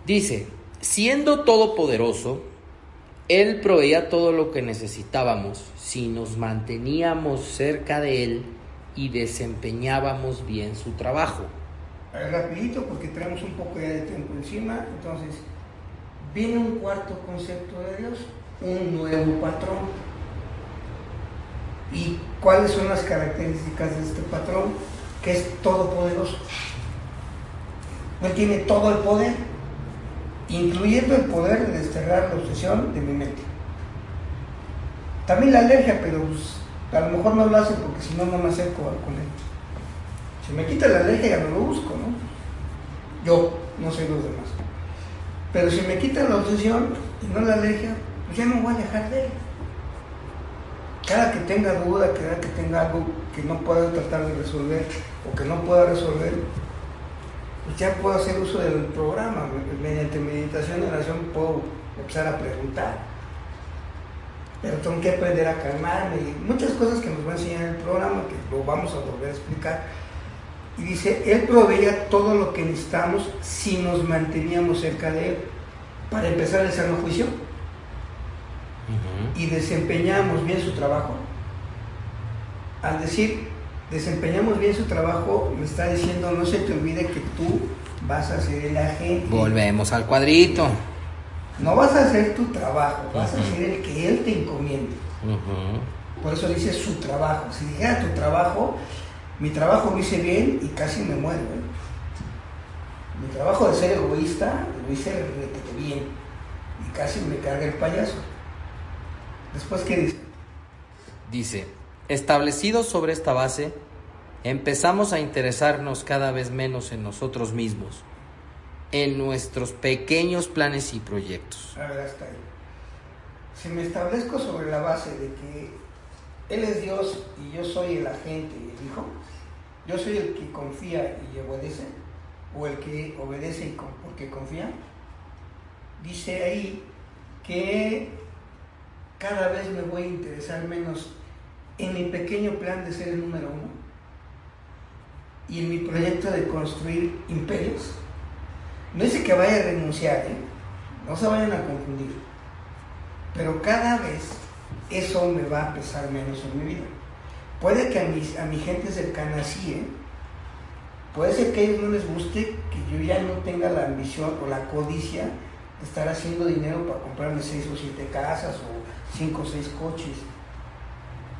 Dice, siendo todopoderoso, Él proveía todo lo que necesitábamos si nos manteníamos cerca de Él y desempeñábamos bien su trabajo rapidito porque tenemos un poco ya de tiempo encima. Entonces, viene un cuarto concepto de Dios, un nuevo patrón. ¿Y cuáles son las características de este patrón? Que es todopoderoso. Él tiene todo el poder, incluyendo el poder de desterrar la obsesión de mi mente. También la alergia, pero pues, a lo mejor no lo hace porque si no, no me acerco con él. Si me quita la alergia ya no lo busco, ¿no? Yo, no sé los demás. Pero si me quita la obsesión y no la alergia, pues ya no voy a dejar de él. Cada que tenga duda, cada que tenga algo que no pueda tratar de resolver o que no pueda resolver, pues ya puedo hacer uso del programa. Mediante meditación y oración puedo empezar a preguntar. Pero tengo que aprender a calmarme y muchas cosas que nos va a enseñar el programa, que lo vamos a volver a explicar y dice, Él proveía todo lo que necesitamos si nos manteníamos cerca de Él. Para empezar el sano juicio. Y desempeñamos bien su trabajo. Al decir, desempeñamos bien su trabajo, me está diciendo, no se te olvide que tú vas a ser el agente. Volvemos al cuadrito. No vas a hacer tu trabajo, vas a hacer el que Él te encomiende. Por eso dice su trabajo. Si dijera tu trabajo, mi trabajo lo hice bien y casi me muero. ¿eh? Mi trabajo de ser egoísta lo hice bien y casi me carga el payaso. Después, ¿qué dice? Dice, establecidos sobre esta base, empezamos a interesarnos cada vez menos en nosotros mismos, en nuestros pequeños planes y proyectos. A ver, hasta ahí. Si me establezco sobre la base de que Él es Dios y yo soy el agente y el hijo, yo soy el que confía y obedece, o el que obedece porque confía. Dice ahí que cada vez me voy a interesar menos en mi pequeño plan de ser el número uno y en mi proyecto de construir imperios. No dice que vaya a renunciar, ¿eh? no se vayan a confundir, pero cada vez eso me va a pesar menos en mi vida. Puede que a, mi gente cercana sí, ¿eh? Puede ser que a ellos no les guste que yo ya no tenga la ambición o la codicia de estar haciendo dinero para comprarme seis o siete casas o cinco o seis coches.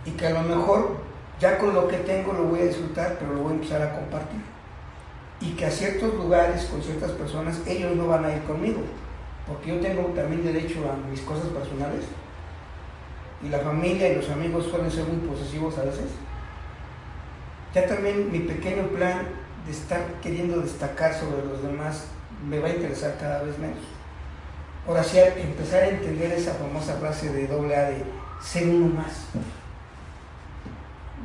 Y que a lo mejor ya con lo que tengo lo voy a disfrutar, pero lo voy a empezar a compartir. Y que a ciertos lugares, con ciertas personas, ellos no van a ir conmigo. Porque yo tengo también derecho a mis cosas personales. Y la familia y los amigos suelen ser muy posesivos a veces. Ya también mi pequeño plan de estar queriendo destacar sobre los demás me va a interesar cada vez menos. Ahora sí, empezar a entender esa famosa frase de doble A de ser uno más.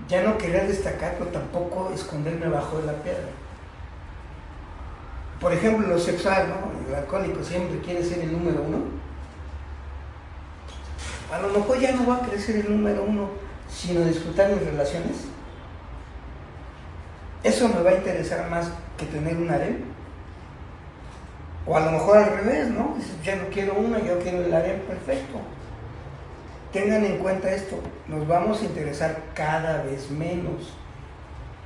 Ya no querer destacar, pero tampoco esconderme bajo de la piedra. Por ejemplo, lo sexual, ¿no? El alcohólico siempre quiere ser el número uno. A lo mejor ya no va a ser el número uno, sino disfrutar mis relaciones. Eso me va a interesar más que tener un harem. O a lo mejor al revés, ¿no? Ya no quiero una, yo quiero el harem perfecto. Tengan en cuenta esto, nos vamos a interesar cada vez menos.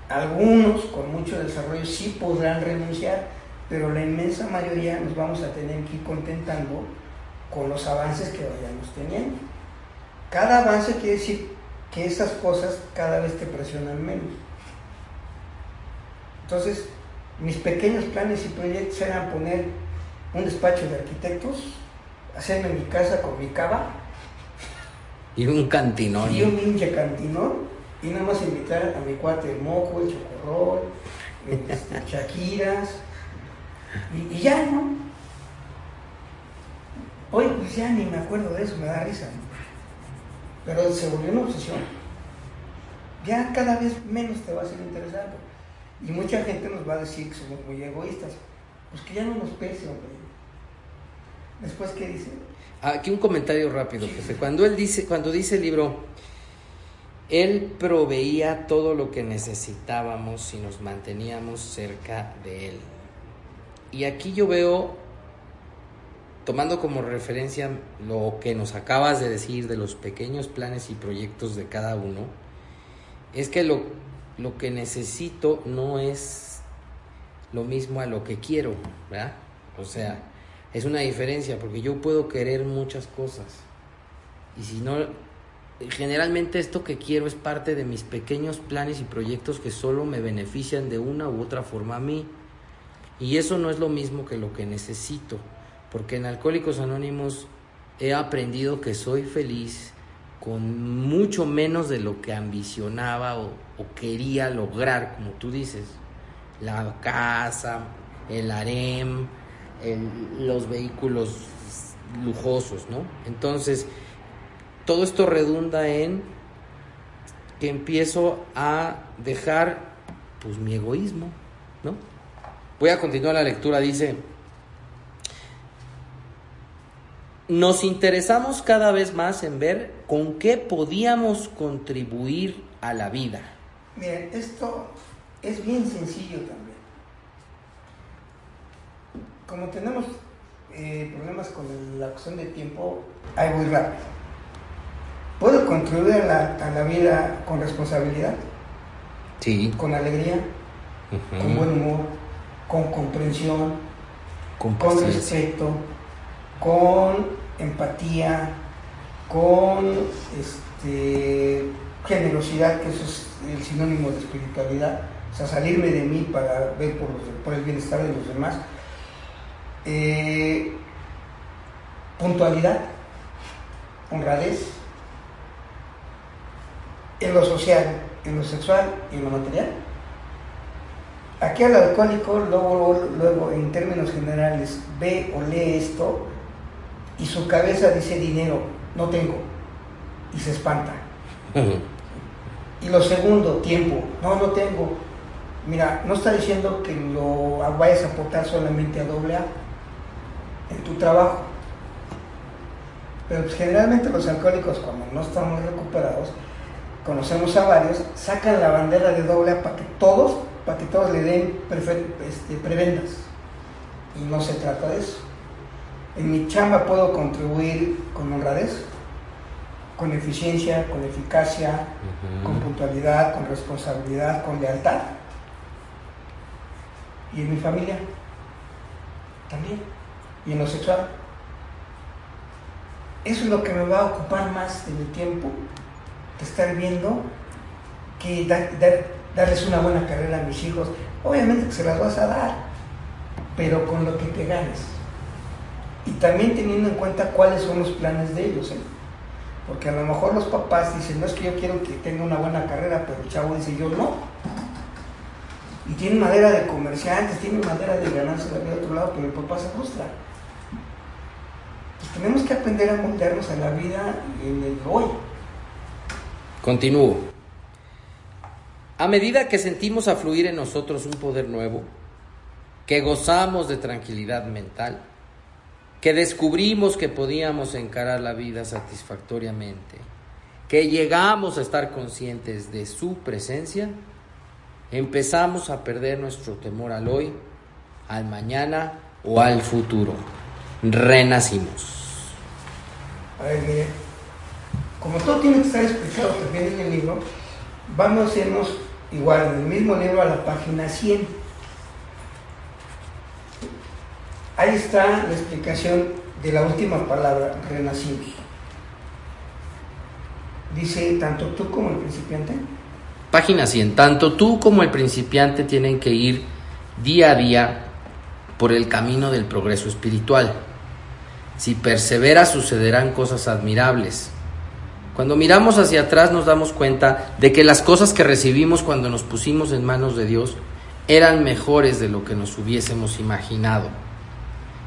Algunos con mucho desarrollo sí podrán renunciar, pero la inmensa mayoría nos vamos a tener que ir contentando con los avances que vayamos teniendo. Cada avance quiere decir que esas cosas cada vez te presionan menos. Entonces, mis pequeños planes y proyectos eran poner un despacho de arquitectos, hacerme mi casa con mi cava. Y un cantinón. Y un hinche cantinón. Y nada más invitar a mi cuate el moco, el chocorrol, este, Shakiras. Y, y, ya, ¿no? Hoy pues ya ni me acuerdo de eso, me da risa. Pero se volvió una obsesión. Ya cada vez menos te va a ser interesante. Y mucha gente nos va a decir que somos muy egoístas. Pues que ya no nos pese, hombre. Después, ¿qué dice? Aquí un comentario rápido, José. Cuando él dice, cuando dice el libro, él proveía todo lo que necesitábamos si nos manteníamos cerca de él. Y aquí yo veo, tomando como referencia lo que nos acabas de decir de los pequeños planes y proyectos de cada uno, es que lo, lo que necesito no es lo mismo a lo que quiero, ¿verdad? O sea, es una diferencia porque yo puedo querer muchas cosas. Y si no, generalmente esto que quiero es parte de mis pequeños planes y proyectos que solo me benefician de una u otra forma a mí. Y eso no es lo mismo que lo que necesito porque en Alcohólicos Anónimos he aprendido que soy feliz con mucho menos de lo que ambicionaba o, quería lograr, como tú dices. La casa, el harem, los vehículos lujosos, ¿no? Entonces, todo esto redunda en que empiezo a dejar, pues, mi egoísmo, ¿no? Voy a continuar la lectura, dice... Nos interesamos cada vez más en ver con qué podíamos contribuir a la vida. Miren, esto es bien sencillo también. Como tenemos eh, problemas con la cuestión de tiempo, ahí voy rápido. ¿Puedo contribuir a la, a la vida con responsabilidad? Sí. Con alegría, uh -huh. con buen humor, con comprensión, con, con respeto, con empatía, con este, generosidad, que eso es el sinónimo de espiritualidad, o sea, salirme de mí para ver por, el bienestar de los demás. Eh, puntualidad, honradez, en lo social, en lo sexual y en lo material. Aquí al alcohólico, luego, luego en términos generales, ve o lee esto y su cabeza dice dinero, no tengo, y se espanta. Uh -huh. Y lo segundo, tiempo, no, no tengo. Mira, no está diciendo que lo vayas a aportar solamente a doble A en tu trabajo. Pero pues, generalmente los alcohólicos, cuando no están muy recuperados, conocemos a varios, sacan la bandera de doble A para que todos, para que todos le den este, prebendas. Y no se trata de eso. En mi chamba puedo contribuir con honradez, con eficiencia, con eficacia, uh -huh. con puntualidad, con responsabilidad, con lealtad. y en mi familia también, y en lo sexual. Eso es lo que me va a ocupar más de mi tiempo, de estar viendo que darles una buena carrera a mis hijos. Obviamente que se las vas a dar, pero con lo que te ganes. Y también teniendo en cuenta cuáles son los planes de ellos. ¿eh? Porque a lo mejor los papás dicen, no es que yo quiero que tenga una buena carrera, pero el chavo dice, yo no. Y tiene madera de comerciantes, tiene madera de ganarse la vida de otro lado, pero el papá se frustra. Pues tenemos que aprender a moldearnos a la vida en el hoy. Continúo. A medida que sentimos afluir en nosotros un poder nuevo, que gozamos de tranquilidad mental, que descubrimos que podíamos encarar la vida satisfactoriamente, que llegamos a estar conscientes de su presencia, empezamos a perder nuestro temor al hoy, al mañana o al futuro. Renacimos. A ver, mire, como todo tiene que estar explicado también en el libro, vamos a irnos igual en el mismo libro a la página 100. Ahí está la explicación de la última palabra, renacimos. Dice, tanto tú como el principiante. Página 100. Tanto tú como el principiante tienen que ir día a día por el camino del progreso espiritual. Si perseveras sucederán cosas admirables. Cuando miramos hacia atrás nos damos cuenta de que las cosas que recibimos cuando nos pusimos en manos de Dios eran mejores de lo que nos hubiésemos imaginado.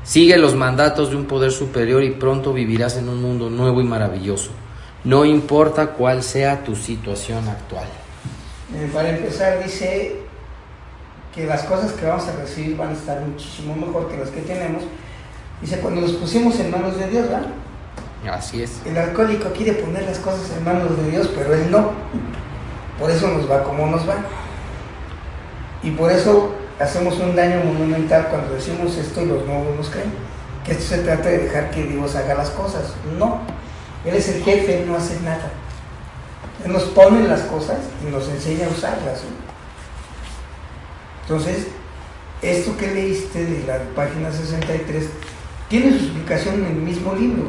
Sigue los mandatos de un poder superior y pronto vivirás en un mundo nuevo y maravilloso, no importa cuál sea tu situación actual. Eh, para empezar dice que las cosas que vamos a recibir van a estar muchísimo mejor que las que tenemos. Dice, cuando nos pusimos en manos de Dios, ¿verdad? Así es. El alcohólico quiere poner las cosas en manos de Dios, pero él no. Por eso nos va como nos va. Y por eso hacemos un daño monumental cuando decimos esto y los nuevos nos creen. Que esto se trata de dejar que Dios haga las cosas. No. Él es el jefe, él no hace nada. Él nos pone las cosas y nos enseña a usarlas. Entonces, esto que leíste de la página 63 tiene su explicación en el mismo libro.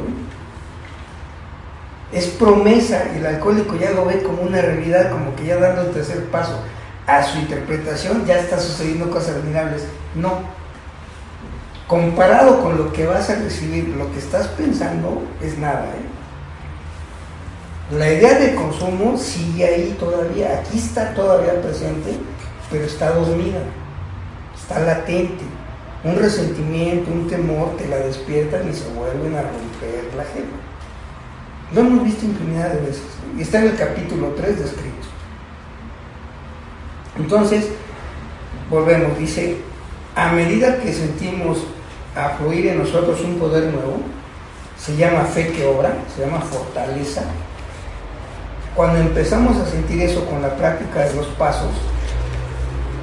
Es promesa, y el alcohólico ya lo ve como una realidad, como que ya dando el tercer paso a su interpretación, ya está sucediendo cosas admirables. No. Comparado con lo que vas a recibir, lo que estás pensando, es nada. ¿eh? La idea de consumo sigue ahí todavía, aquí está todavía presente, pero está dormida, está latente. Un resentimiento, un temor te la despiertan y se vuelven a romper la gente. Lo hemos visto infinidad de veces. Y está en el capítulo 3 descrito. Entonces, volvemos, dice, a medida que sentimos afluir en nosotros un poder nuevo, se llama fe que obra, se llama fortaleza. Cuando empezamos a sentir eso con la práctica de los pasos,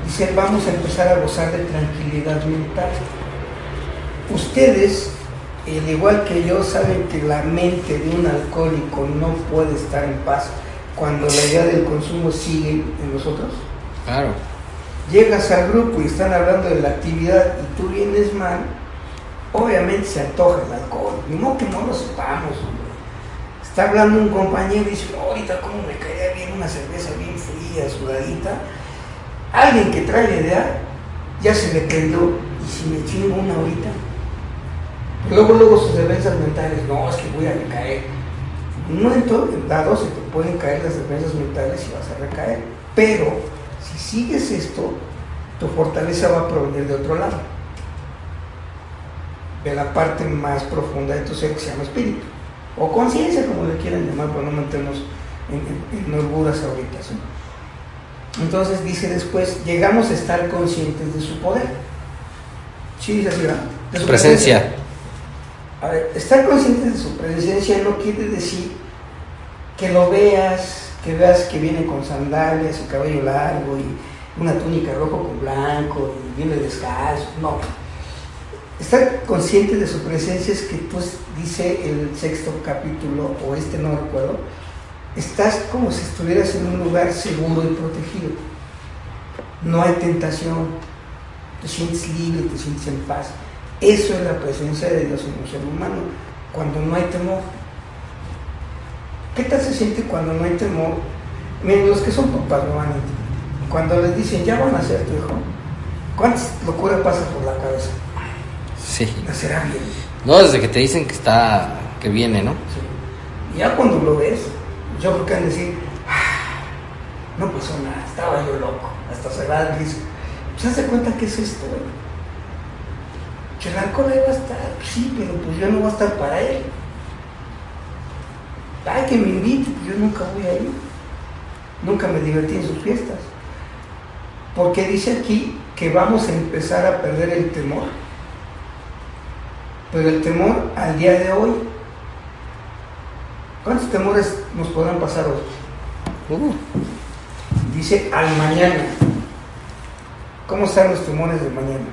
dice, vamos a empezar a gozar de tranquilidad mental. Ustedes al igual que yo, saben que la mente de un alcohólico no puede estar en paz cuando la idea del consumo sigue en nosotros. Claro. Llegas al grupo y están hablando de la actividad y tú vienes mal, obviamente se antoja el alcohol. Ni modo que no lo sepamos, Está hablando un compañero y dice, ahorita cómo me caería bien una cerveza bien fría, sudadita. Alguien que trae la idea, ya se le prendió, y si me chingo una ahorita, Luego, luego sus defensas mentales, no, es que voy a recaer. En un momento dado se te pueden caer las defensas mentales y vas a recaer. Pero sigues esto, tu fortaleza va a provenir de otro lado. De la parte más profunda de tu ser que se llama espíritu. O conciencia, como le quieran llamar, para no meternos en, en, holguras ahorita. Entonces dice después, llegamos a estar conscientes de su poder. Sí, dice así, ¿verdad? De su presencia. A ver, estar consciente de su presencia no quiere decir que lo veas, que veas que viene con sandalias y cabello largo y una túnica rojo con blanco y viene descalzo. No. Estar consciente de su presencia es que tú, dice el sexto capítulo, o este no recuerdo, estás como si estuvieras en un lugar seguro y protegido. No hay tentación, te sientes libre, te sientes en paz. Eso es la presencia de Dios en un ser humano, cuando no hay temor. ¿Qué tal se siente cuando no hay temor? Miren, los que son papás lo van a. Cuando les dicen, ya van a ser tu hijo, ¿cuántas locuras pasa por la cabeza? Sí. Nacerá bien. No, desde que te dicen que está, que viene, ¿no? Sí. Ya cuando lo ves, yo creo que van a decir, "Ah, no pasó nada, estaba yo loco. Hasta se va a decir, pues haz de cuenta que es esto, el alcohol ahí va a estar, sí, pero pues yo no voy a estar para él. Ay, que me invite, pues yo nunca voy a ir. Nunca me divertí en sus fiestas. Porque dice aquí que vamos a empezar a perder el temor. Pero el temor al día de hoy, ¿cuántos temores nos podrán pasar hoy? Uh, Dice al mañana. ¿Cómo están los temores del mañana?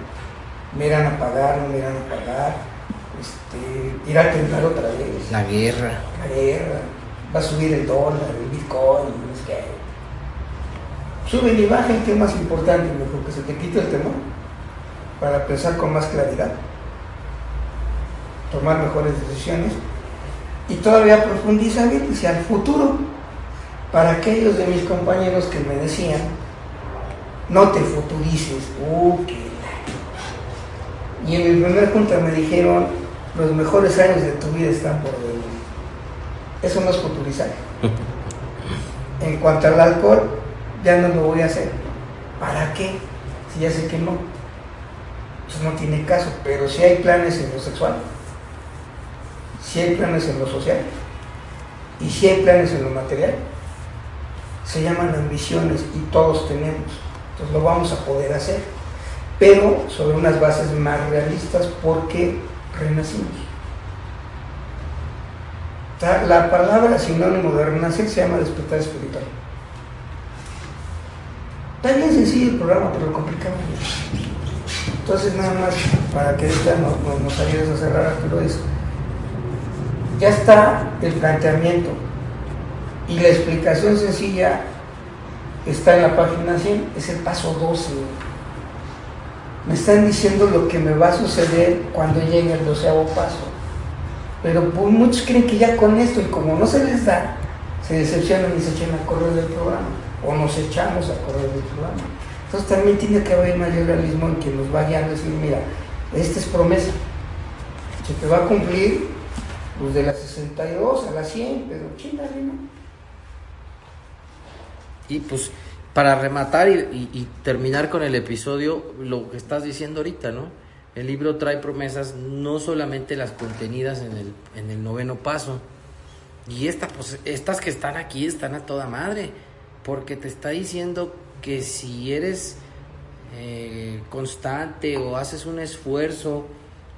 ¿Me irán a pagar? ¿No me irán a pagar? Este, ¿Irá a temblar otra vez? la guerra. La guerra. Va a subir el dólar, el bitcoin, no sé qué. Suben y bajan, ¿qué más importante? Mejor que se te quite el temor para pensar con más claridad, tomar mejores decisiones y todavía profundiza bien hacia el futuro. Para aquellos de mis compañeros que me decían, no te futurices, uh, la-". Y en mi primer junta me dijeron, los mejores años de tu vida están por venir. Eso no es futurizar. En cuanto al alcohol, ya no lo voy a hacer. ¿Para qué? Si ya sé que no. Eso no tiene caso. Pero si hay planes en lo sexual, si hay planes en lo social y si hay planes en lo material, se llaman ambiciones y todos tenemos. Entonces lo vamos a poder hacer, pero sobre unas bases más realistas porque renacimos. La palabra sinónimo de renacer se llama despertar espiritual. Está bien sencillo el programa, pero mucho. Entonces, nada más para que ahorita nos, nos, nos ayudes a cerrar Arturo, es ya está el planteamiento y la explicación sencilla está en la página 100, es el paso 12. Me están diciendo lo que me va a suceder cuando llegue el doceavo paso. Pero pues, muchos creen que ya con esto, y como no se les da, se decepcionan y se echan a correr del programa, o nos echamos a correr del programa. Entonces también tiene que haber mayor realismo en que nos va guiando y decir, mira, esta es promesa, se te va a cumplir pues de las 62 a las 100, pero chingale, ¿no? Y pues para rematar y, terminar con el episodio, lo que estás diciendo ahorita, ¿no? El libro trae promesas, no solamente las contenidas en el, en el noveno paso. Y esta, pues, estas que están aquí están a toda madre, porque te está diciendo que si eres eh, constante o haces un esfuerzo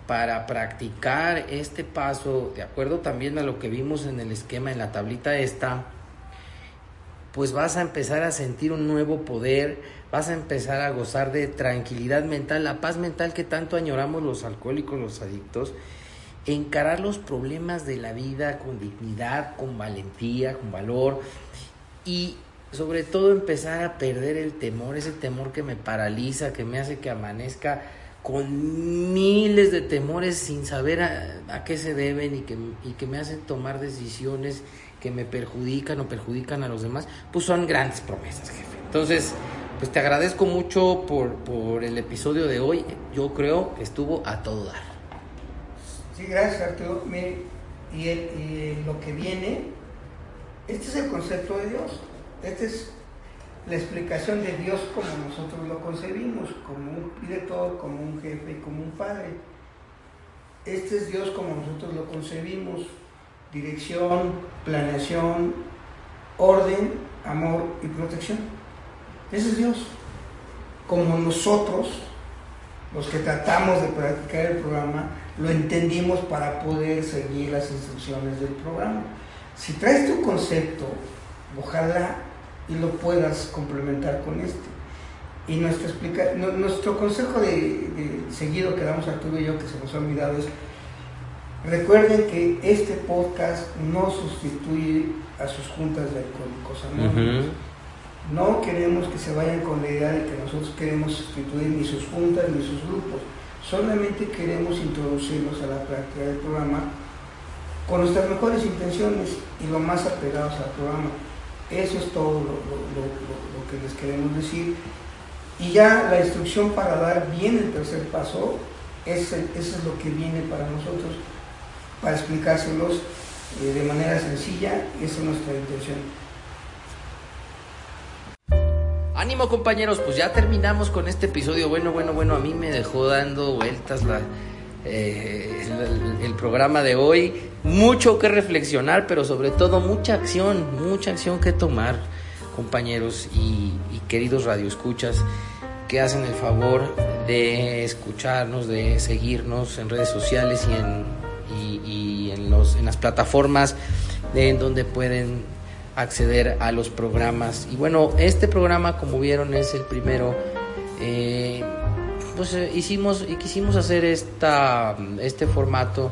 para practicar este paso, de acuerdo también a lo que vimos en el esquema, en la tablita esta, pues vas a empezar a sentir un nuevo poder, vas a empezar a gozar de tranquilidad mental, la paz mental que tanto añoramos los alcohólicos, los adictos, encarar los problemas de la vida con dignidad, con valentía, con valor. Y sobre todo empezar a perder el temor, ese temor que me paraliza, que me hace que amanezca con miles de temores sin saber a, qué se deben y que, y que me hacen tomar decisiones que me perjudican o perjudican a los demás, pues son grandes promesas, jefe. Entonces, pues te agradezco mucho por, por el episodio de hoy. Yo creo que estuvo a todo dar. Sí, gracias Arturo. Y, el- y lo que viene, este es el concepto de Dios. Esta es la explicación de Dios como nosotros lo concebimos, como un director, como un jefe y como un padre. Este es Dios como nosotros lo concebimos. Dirección, planeación, orden, amor y protección. Ese es Dios. Como nosotros, los que tratamos de practicar el programa, lo entendimos para poder seguir las instrucciones del programa. Si traes tu concepto, ojalá y lo puedas complementar con este. Y nuestro, explica, nu- nuestro consejo de, de seguido que damos Arturo y yo, que se nos ha olvidado, es recuerden que este podcast no sustituye a sus juntas de alcohólicos anónimos. No queremos que se vayan con la idea de que nosotros queremos sustituir ni sus juntas ni sus grupos. Solamente queremos introducirlos a la práctica del programa con nuestras mejores intenciones y lo más apegados al programa. Eso es todo lo, que les queremos decir. Y ya la instrucción para dar bien el tercer paso, eso es lo que viene para nosotros, para explicárselos eh, de manera sencilla, esa es nuestra intención. Ánimo compañeros, pues ya terminamos con este episodio. Bueno, bueno, bueno, a mí me dejó dando vueltas la, eh, el, programa de hoy. Mucho que reflexionar, pero sobre todo mucha acción, mucha acción que tomar, compañeros y, queridos radioescuchas que hacen el favor de escucharnos, de seguirnos en redes sociales y en, y, en, los, en las plataformas en donde pueden acceder a los programas. Y bueno, este programa, como vieron, es el primero. Eh, pues eh, hicimos y quisimos hacer esta, este formato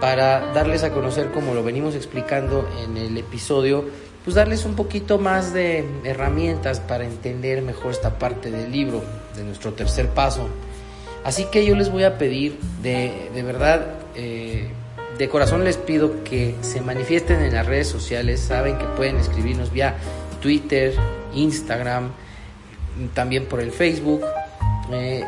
para darles a conocer, como lo venimos explicando en el episodio, pues darles un poquito más de herramientas para entender mejor esta parte del libro, de nuestro tercer paso. Así que yo les voy a pedir, de, de verdad, eh, de corazón les pido que se manifiesten en las redes sociales, saben que pueden escribirnos vía Twitter, Instagram, también por el Facebook. Eh,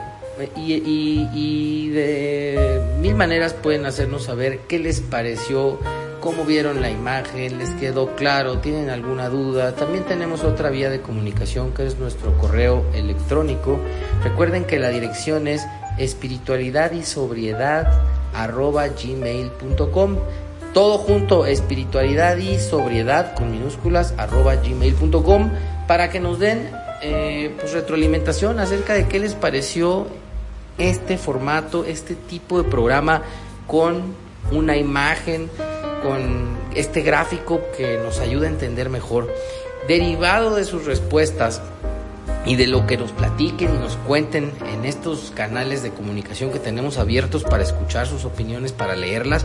y, de mil maneras pueden hacernos saber qué les pareció, cómo vieron la imagen, les quedó claro, tienen alguna duda. También tenemos otra vía de comunicación que es nuestro correo electrónico. Recuerden que la dirección es espiritualidad y sobriedad arroba gmail.com todo junto espiritualidad y sobriedad con minúsculas arroba gmail.com para que nos den eh, pues retroalimentación acerca de qué les pareció este formato, este tipo de programa con una imagen, con este gráfico que nos ayuda a entender mejor. Derivado de sus respuestas y de lo que nos platiquen y nos cuenten en estos canales de comunicación que tenemos abiertos para escuchar sus opiniones, para leerlas,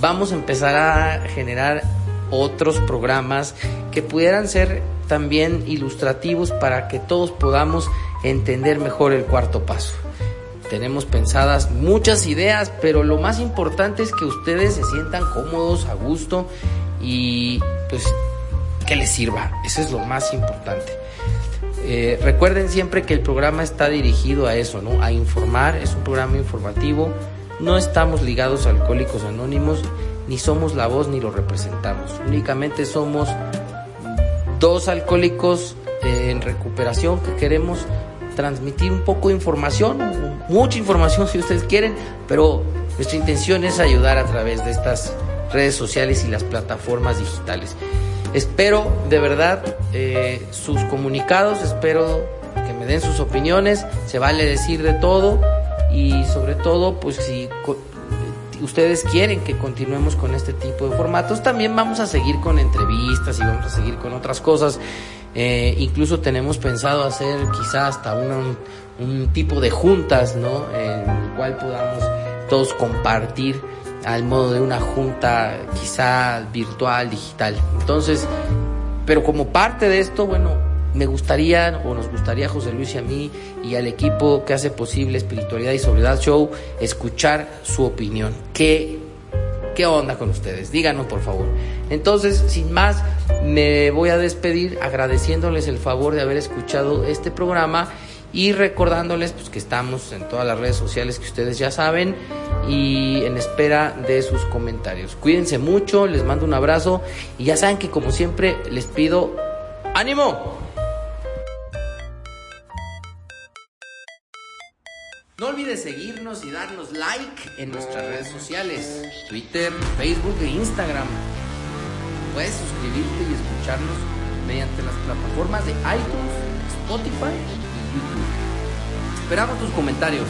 vamos a empezar a generar otros programas que pudieran ser también ilustrativos para que todos podamos entender mejor el cuarto paso tenemos pensadas muchas ideas, pero lo más importante es que ustedes se sientan cómodos, a gusto y pues que les sirva. Eso es lo más importante. Eh, recuerden siempre que el programa está dirigido a eso, ¿no? A informar, es un programa informativo. No estamos ligados a Alcohólicos Anónimos, ni somos la voz ni lo representamos. Únicamente somos dos alcohólicos eh, en recuperación que queremos transmitir un poco de información, mucha información si ustedes quieren, pero nuestra intención es ayudar a través de estas redes sociales y las plataformas digitales. Espero de verdad eh, sus comunicados, espero que me den sus opiniones, se vale decir de todo y sobre todo pues si ustedes quieren que continuemos con este tipo de formatos, también vamos a seguir con entrevistas y vamos a seguir con otras cosas eh, incluso tenemos pensado hacer quizá hasta un tipo de juntas, ¿no? En el cual podamos todos compartir al modo de una junta quizá virtual, digital. Entonces, pero como parte de esto, bueno, me gustaría o nos gustaría José Luis y a mí y al equipo que hace posible Espiritualidad y Sobriedad Show escuchar su opinión. ¿Qué, qué onda con ustedes? Díganos por favor. Entonces, sin más, me voy a despedir agradeciéndoles el favor de haber escuchado este programa y recordándoles pues, que estamos en todas las redes sociales que ustedes ya saben y en espera de sus comentarios. Cuídense mucho, les mando un abrazo y ya saben que como siempre les pido ánimo. No olvides seguirnos y darnos like en nuestras redes sociales, Twitter, Facebook e Instagram. Puedes suscribirte y escucharnos mediante las plataformas de iTunes, Spotify Esperamos tus comentarios.